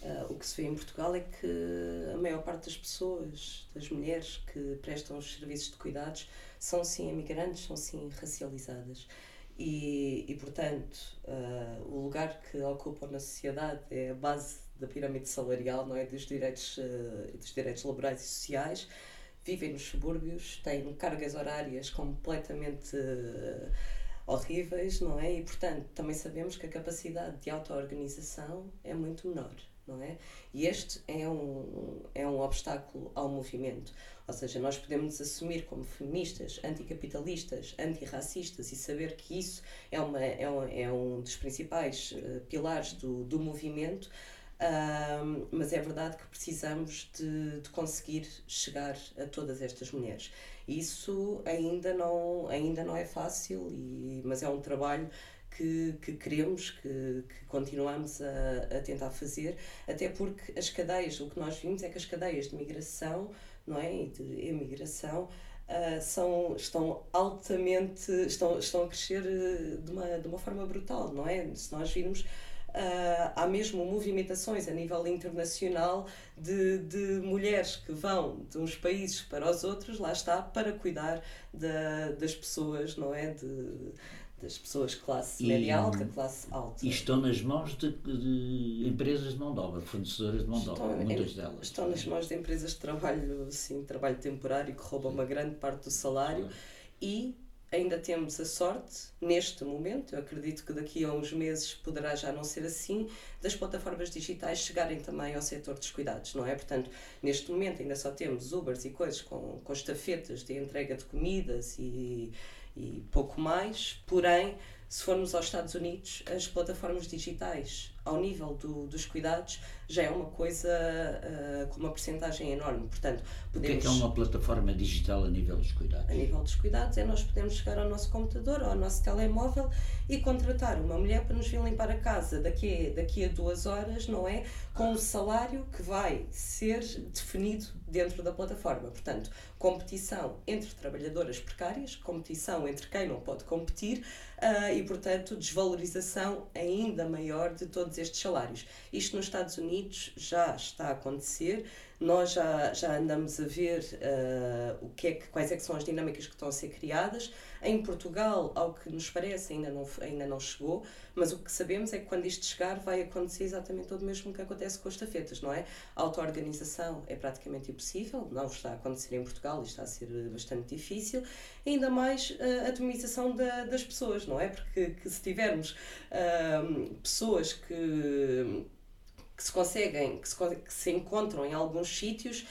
Uh, o que se vê em Portugal é que a maior parte das pessoas, das mulheres que prestam os serviços de cuidados, são sim imigrantes, são sim racializadas. E, e portanto, uh, o lugar que ocupam na sociedade é a base da pirâmide salarial, não é? Dos direitos, uh, dos direitos laborais e sociais. Vivem nos subúrbios, têm cargas horárias completamente horríveis, não é? E, portanto, também sabemos que a capacidade de auto-organização é muito menor não é? E este é um, é um obstáculo ao movimento. Ou seja, nós podemos assumir como feministas, anticapitalistas, antirracistas e saber que isso é, uma, é, um, é um dos principais uh, pilares do, do movimento, mas é verdade que precisamos de, de conseguir chegar a todas estas mulheres. Isso ainda não, ainda não é fácil, e, mas é um trabalho que, que queremos, que, que continuamos a, a, tentar fazer, até porque as cadeias, o que nós vimos é que as cadeias de migração não é, e de emigração uh, são, estão altamente, estão, estão a crescer eh, de uma, de uma forma brutal, não é? Se nós virmos Uh, há mesmo movimentações a nível internacional de, de mulheres que vão de uns países para os outros, lá está, para cuidar da, das pessoas, não é? De, das pessoas classe e, média alta, classe alta. E estão nas mãos de, de, empresas de mão de obra, fornecedoras de mão de obra, muitas delas. Estão nas mãos de empresas de trabalho, sim, trabalho temporário que roubam uma grande parte do salário e ainda temos a sorte, neste momento, eu acredito que daqui a uns meses poderá já não ser assim, das plataformas digitais chegarem também ao setor dos cuidados, não é? Portanto, neste momento ainda só temos Ubers e coisas com, com estafetas de entrega de comidas e e pouco mais, porém Se formos aos Estados Unidos, as plataformas digitais, ao nível do, dos cuidados, já é uma coisa uh, com uma percentagem enorme. Portanto, podemos, o que é, que é uma plataforma digital a nível dos cuidados? A nível dos cuidados é nós podemos chegar ao nosso computador ou ao nosso telemóvel e contratar uma mulher para nos vir limpar a casa daqui a, daqui a duas horas, não é? Com o salário que vai ser definido dentro da plataforma. Portanto, competição entre trabalhadoras precárias, competição entre quem não pode competir uh, e, portanto, desvalorização ainda maior de todos estes salários. Isto nos Estados Unidos já está a acontecer. Nós já, já andamos a ver uh, o que é que, quais é que são as dinâmicas que estão a ser criadas. Em Portugal, ao que nos parece, ainda não, ainda não chegou, mas o que sabemos é que quando isto chegar vai acontecer exatamente o mesmo que acontece com as tafetas, não é? A auto-organização é praticamente impossível, não está a acontecer em Portugal e está a ser bastante difícil, ainda mais uh, a atomização da, das pessoas, não é? Porque que se tivermos uh, pessoas que que se conseguem, que se, que se encontram em alguns sítios,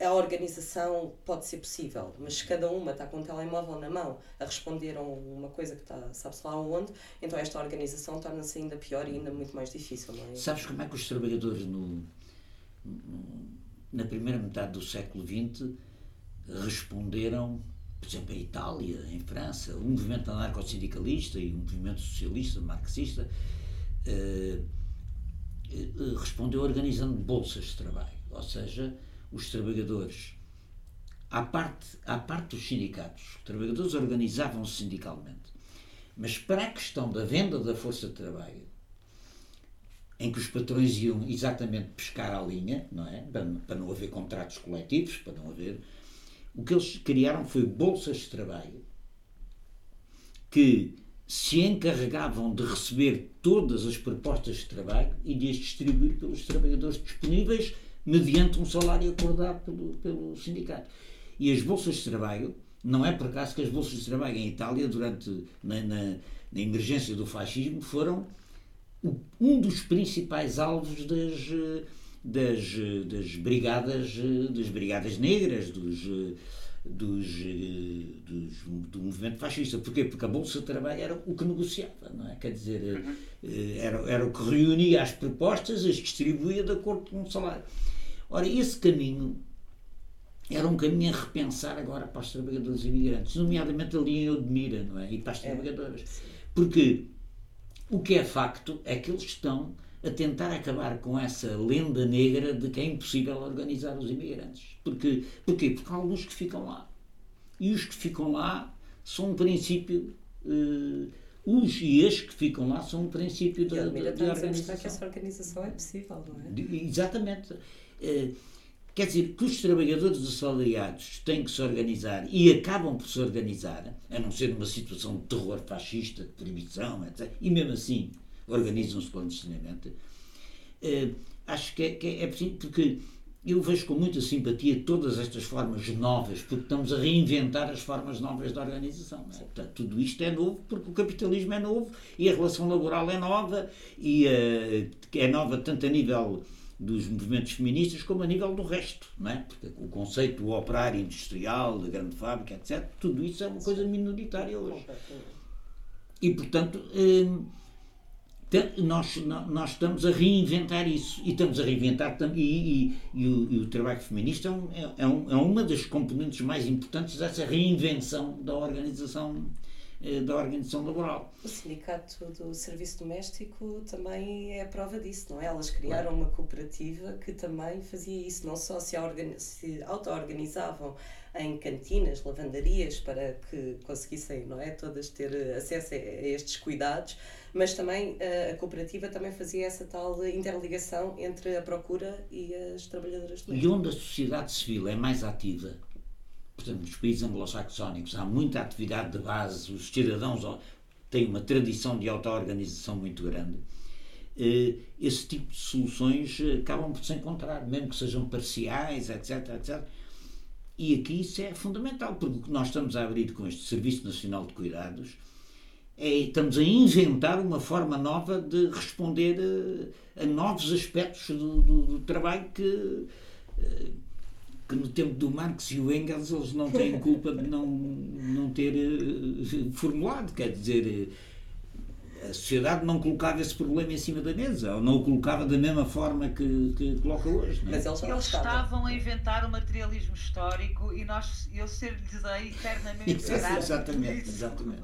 a organização pode ser possível, mas cada uma está com um telemóvel na mão a responder a uma coisa que está, sabe-se lá onde, então esta organização torna-se ainda pior e ainda muito mais difícil. Não é? Sabes como é que os trabalhadores no, na primeira metade do século XX responderam, por exemplo, em Itália, em França, um movimento anarco-sindicalista e um movimento socialista, marxista, eh, respondeu organizando bolsas de trabalho, ou seja, os trabalhadores, à parte, à parte dos sindicatos, os trabalhadores organizavam-se sindicalmente, mas para a questão da venda da força de trabalho, em que os patrões iam exatamente pescar à linha, não é? Para, para não haver contratos coletivos, para não haver. O que eles criaram foi bolsas de trabalho que se encarregavam de receber todas as propostas de trabalho e de as distribuir pelos trabalhadores disponíveis mediante um salário acordado pelo, pelo sindicato. E as bolsas de trabalho, não é por acaso que as bolsas de trabalho em Itália, durante na, na, na emergência do fascismo, foram um dos principais alvos das, das, das brigadas das brigadas negras, dos dos, eh, dos, do movimento fascista. Porquê? Porque a Bolsa de Trabalho era o que negociava, não é? Quer dizer, eh, uhum. Eh, era, era o que reunia as propostas, as distribuía de acordo com o salário. Ora, esse caminho era um caminho a repensar agora para os trabalhadores imigrantes, nomeadamente ali em Odmira, não é? E para as é. trabalhadoras. Porque o que é facto é que eles estão a tentar acabar com essa lenda negra de que é impossível organizar os imigrantes. Porque, porquê? Porque há alguns que ficam lá. E os que ficam lá são um princípio. Uh, os e as que ficam lá são um princípio da, da, da organização. que essa organização é possível, não é? Exatamente. Uh, quer dizer, que os trabalhadores assalariados têm que se organizar e acabam por se organizar, a não ser numa situação de terror fascista, de proibição, etc. E mesmo assim organizam-se clandestinamente. Uh, acho que é, que é, preciso, porque eu vejo com muita simpatia todas estas formas novas, porque estamos a reinventar as formas novas de organização. É? Portanto, tudo isto é novo porque o capitalismo é novo e a relação laboral é nova e uh, é nova tanto a nível dos movimentos feministas como a nível do resto, não é? Porque o conceito do operário industrial, da grande fábrica, etc., tudo isso é uma coisa minoritária hoje. E, portanto, uh, nós, nós estamos a reinventar isso e estamos a reinventar e, e, e, o, e o, trabalho feminista é, é, é, um, é, uma das componentes mais importantes dessa reinvenção da organização eh, da organização laboral. O sindicato do serviço doméstico também é a prova disso, não é? Elas criaram uma cooperativa que também fazia isso, não só se, se auto-organizavam em cantinas, lavandarias, para que conseguissem, não é, todas ter acesso a estes cuidados, mas também eh, a cooperativa também fazia essa tal interligação entre a procura e as trabalhadoras domésticas. E onde a sociedade civil é mais ativa, portanto, nos países anglo-saxónicos há muita atividade de base, os cidadãos têm uma tradição de auto-organização muito grande, eh, esse tipo de soluções acabam por se encontrar, mesmo que sejam parciais, etc, etc. E aqui isso é fundamental, porque o que nós estamos a abrir com este Serviço Nacional de Cuidados é, estamos a inventar uma forma nova de responder a, a novos aspectos do, do, do, trabalho que, eh, que no tempo do Marx e o Engels eles não têm culpa de não, não ter eh, formulado. Quer dizer, sociedade não colocava esse problema em cima da mesa, ou não o colocava da mesma forma que, que coloca hoje. Não é? Mas eles Eles estavam. estavam a inventar o materialismo histórico e nós, eu ser-lhes aí eternamente grata exatamente, isso. exatamente.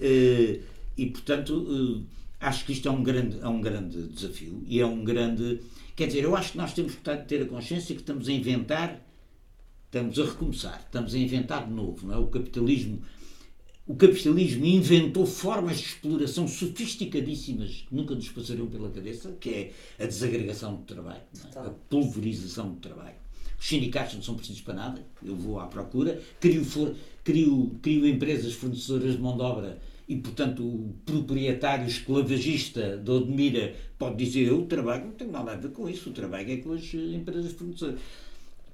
Eh, e portanto, eh, acho que isto é um, grande, é um grande desafio e é um grande. Quer dizer, eu acho que nós temos que ter a consciência que estamos a inventar, estamos a recomeçar, estamos a inventar de novo, não é? O capitalismo. O capitalismo inventou formas de exploração sofisticadíssimas que nunca nos passariam pela cabeça, que é a desagregação do trabalho, é? A pulverização do trabalho. Os sindicatos não são precisos para nada, eu vou à procura, crio, for- crio, crio empresas fornecedoras de mão de obra e, portanto, o proprietário esclavagista de Odmira pode dizer eu trabalho, não tenho nada a ver com isso, o trabalho é com as empresas fornecedoras.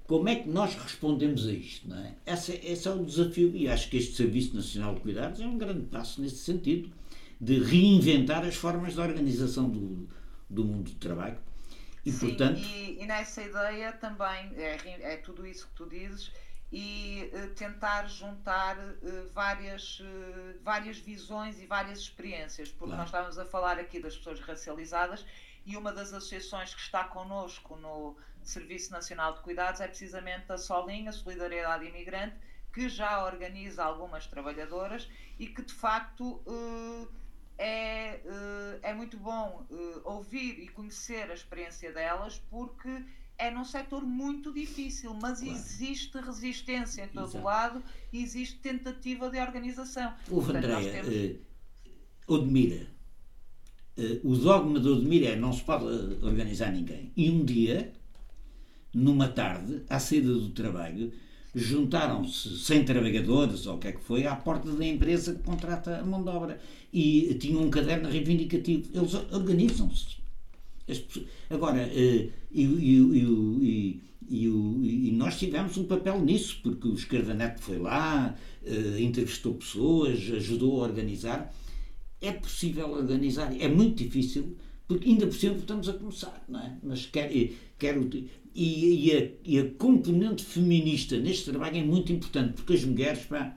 Como é que nós respondemos a isto? Não é? Esse, é- esse é o desafio e acho que este Serviço Nacional de Cuidados é um grande passo nesse sentido, de reinventar as formas de organização do, do mundo do trabalho. E, Sim, portanto, e, e nessa ideia também é, é tudo isso que tu dizes e eh, tentar juntar eh, várias, eh, várias visões e várias experiências, porque Claro. nós estávamos a falar aqui das pessoas racializadas e uma das associações que está connosco no Serviço Nacional de Cuidados é precisamente a Solinha, Solidariedade Imigrante, que já organiza algumas trabalhadoras e que de facto eh, é, eh, é muito bom eh, ouvir e conhecer a experiência delas porque é num setor muito difícil, mas Claro. existe resistência em todo Exato. o lado e existe tentativa de organização. Houve, Portanto, Andréia, temos- eh, Odmira. Eh, o dogma de Odmira é não se pode eh, organizar ninguém. E um dia, numa tarde, à saída do trabalho, juntaram-se 100 trabalhadores, ou o que é que foi, à porta da empresa que contrata a mão de obra. E tinham um caderno reivindicativo. Eles organizam-se. Agora, eh, e, e- e- nós tivemos um papel nisso, porque o Escardaneto foi lá, entrevistou pessoas, ajudou a organizar. É possível organizar, é muito difícil, porque ainda por cima estamos a começar, não é? Mas quero, quero e, e, a, e a componente feminista neste trabalho é muito importante, porque as mulheres pá,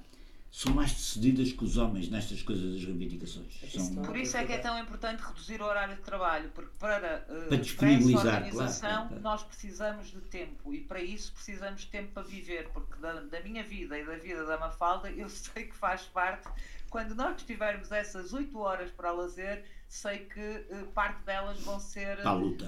são mais decididas que os homens nestas coisas das reivindicações. São- Por isso é que é tão importante reduzir o horário de trabalho, porque para, eh, Para disponibilizar, para essa organização claro, claro. nós precisamos de tempo e para isso precisamos de tempo para viver, porque da, da minha vida e da vida da Mafalda eu sei que faz parte, quando nós tivermos essas 8 horas para lazer, sei que eh, parte delas vão ser.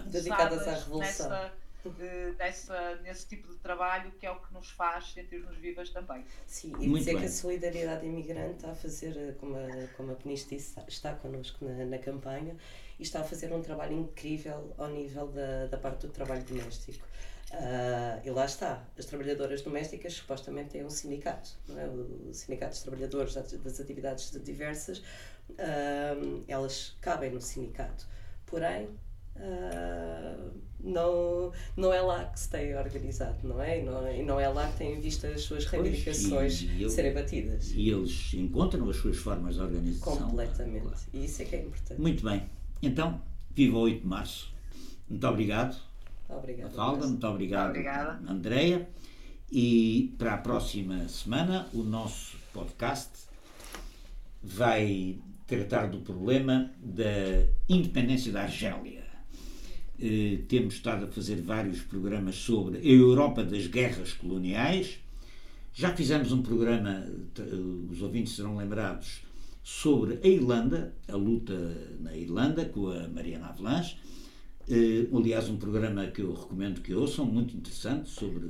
Dedicadas à revolução. Nessa, eh, nessa- nesse tipo de trabalho que é o que nos faz sentir-nos vivas também. Sim, e Muito dizer bem. que a solidariedade imigrante está a fazer, eh, como a, como a Peniche disse, está- connosco na, na campanha e está a fazer um trabalho incrível ao nível da, da parte do trabalho doméstico. Ah, e lá está, as trabalhadoras domésticas supostamente têm um sindicato, não é? o Sindicato dos Trabalhadores das Atividades diversas, ah, elas cabem no sindicato, porém ah, não, não é lá que se tem organizado, não é? E não, e não é lá que têm visto as suas reivindicações e eu- serem batidas. E eles encontram as suas formas de organização. Completamente. Claro. E isso é que é importante. Muito bem. Então, viva o 8 de março. Muito obrigado, Obrigada. Mafalda. Muito obrigado, Obrigada. Andreia. E para a próxima semana, o nosso podcast vai tratar do problema da independência da Argélia. Eh, temos estado a fazer vários programas sobre a Europa das guerras coloniais. Já fizemos um programa, t- os ouvintes serão lembrados, sobre a Irlanda, a luta na Irlanda, com a Mariana Avalanche. Eh, aliás, um programa que eu recomendo que ouçam, muito interessante, sobre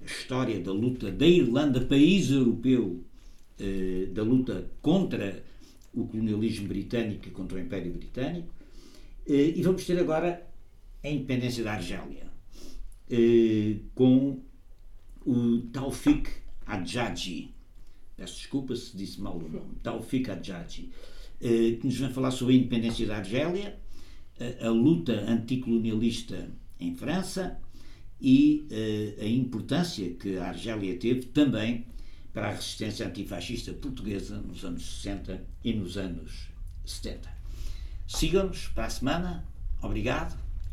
a história da luta da Irlanda, país europeu, eh, da luta contra o colonialismo britânico e contra o Império Britânico. Eh, e vamos ter agora a independência da Argélia, eh, com o Taufik Hadjaji. Peço desculpa se disse mal o nome. Taufik Hadjaji, eh, que nos vai falar sobre a independência da Argélia, a, a luta anticolonialista em França e eh, a importância que a Argélia teve também para a resistência antifascista portuguesa nos anos 60 e nos anos 70. Sigam-nos para a semana. Obrigado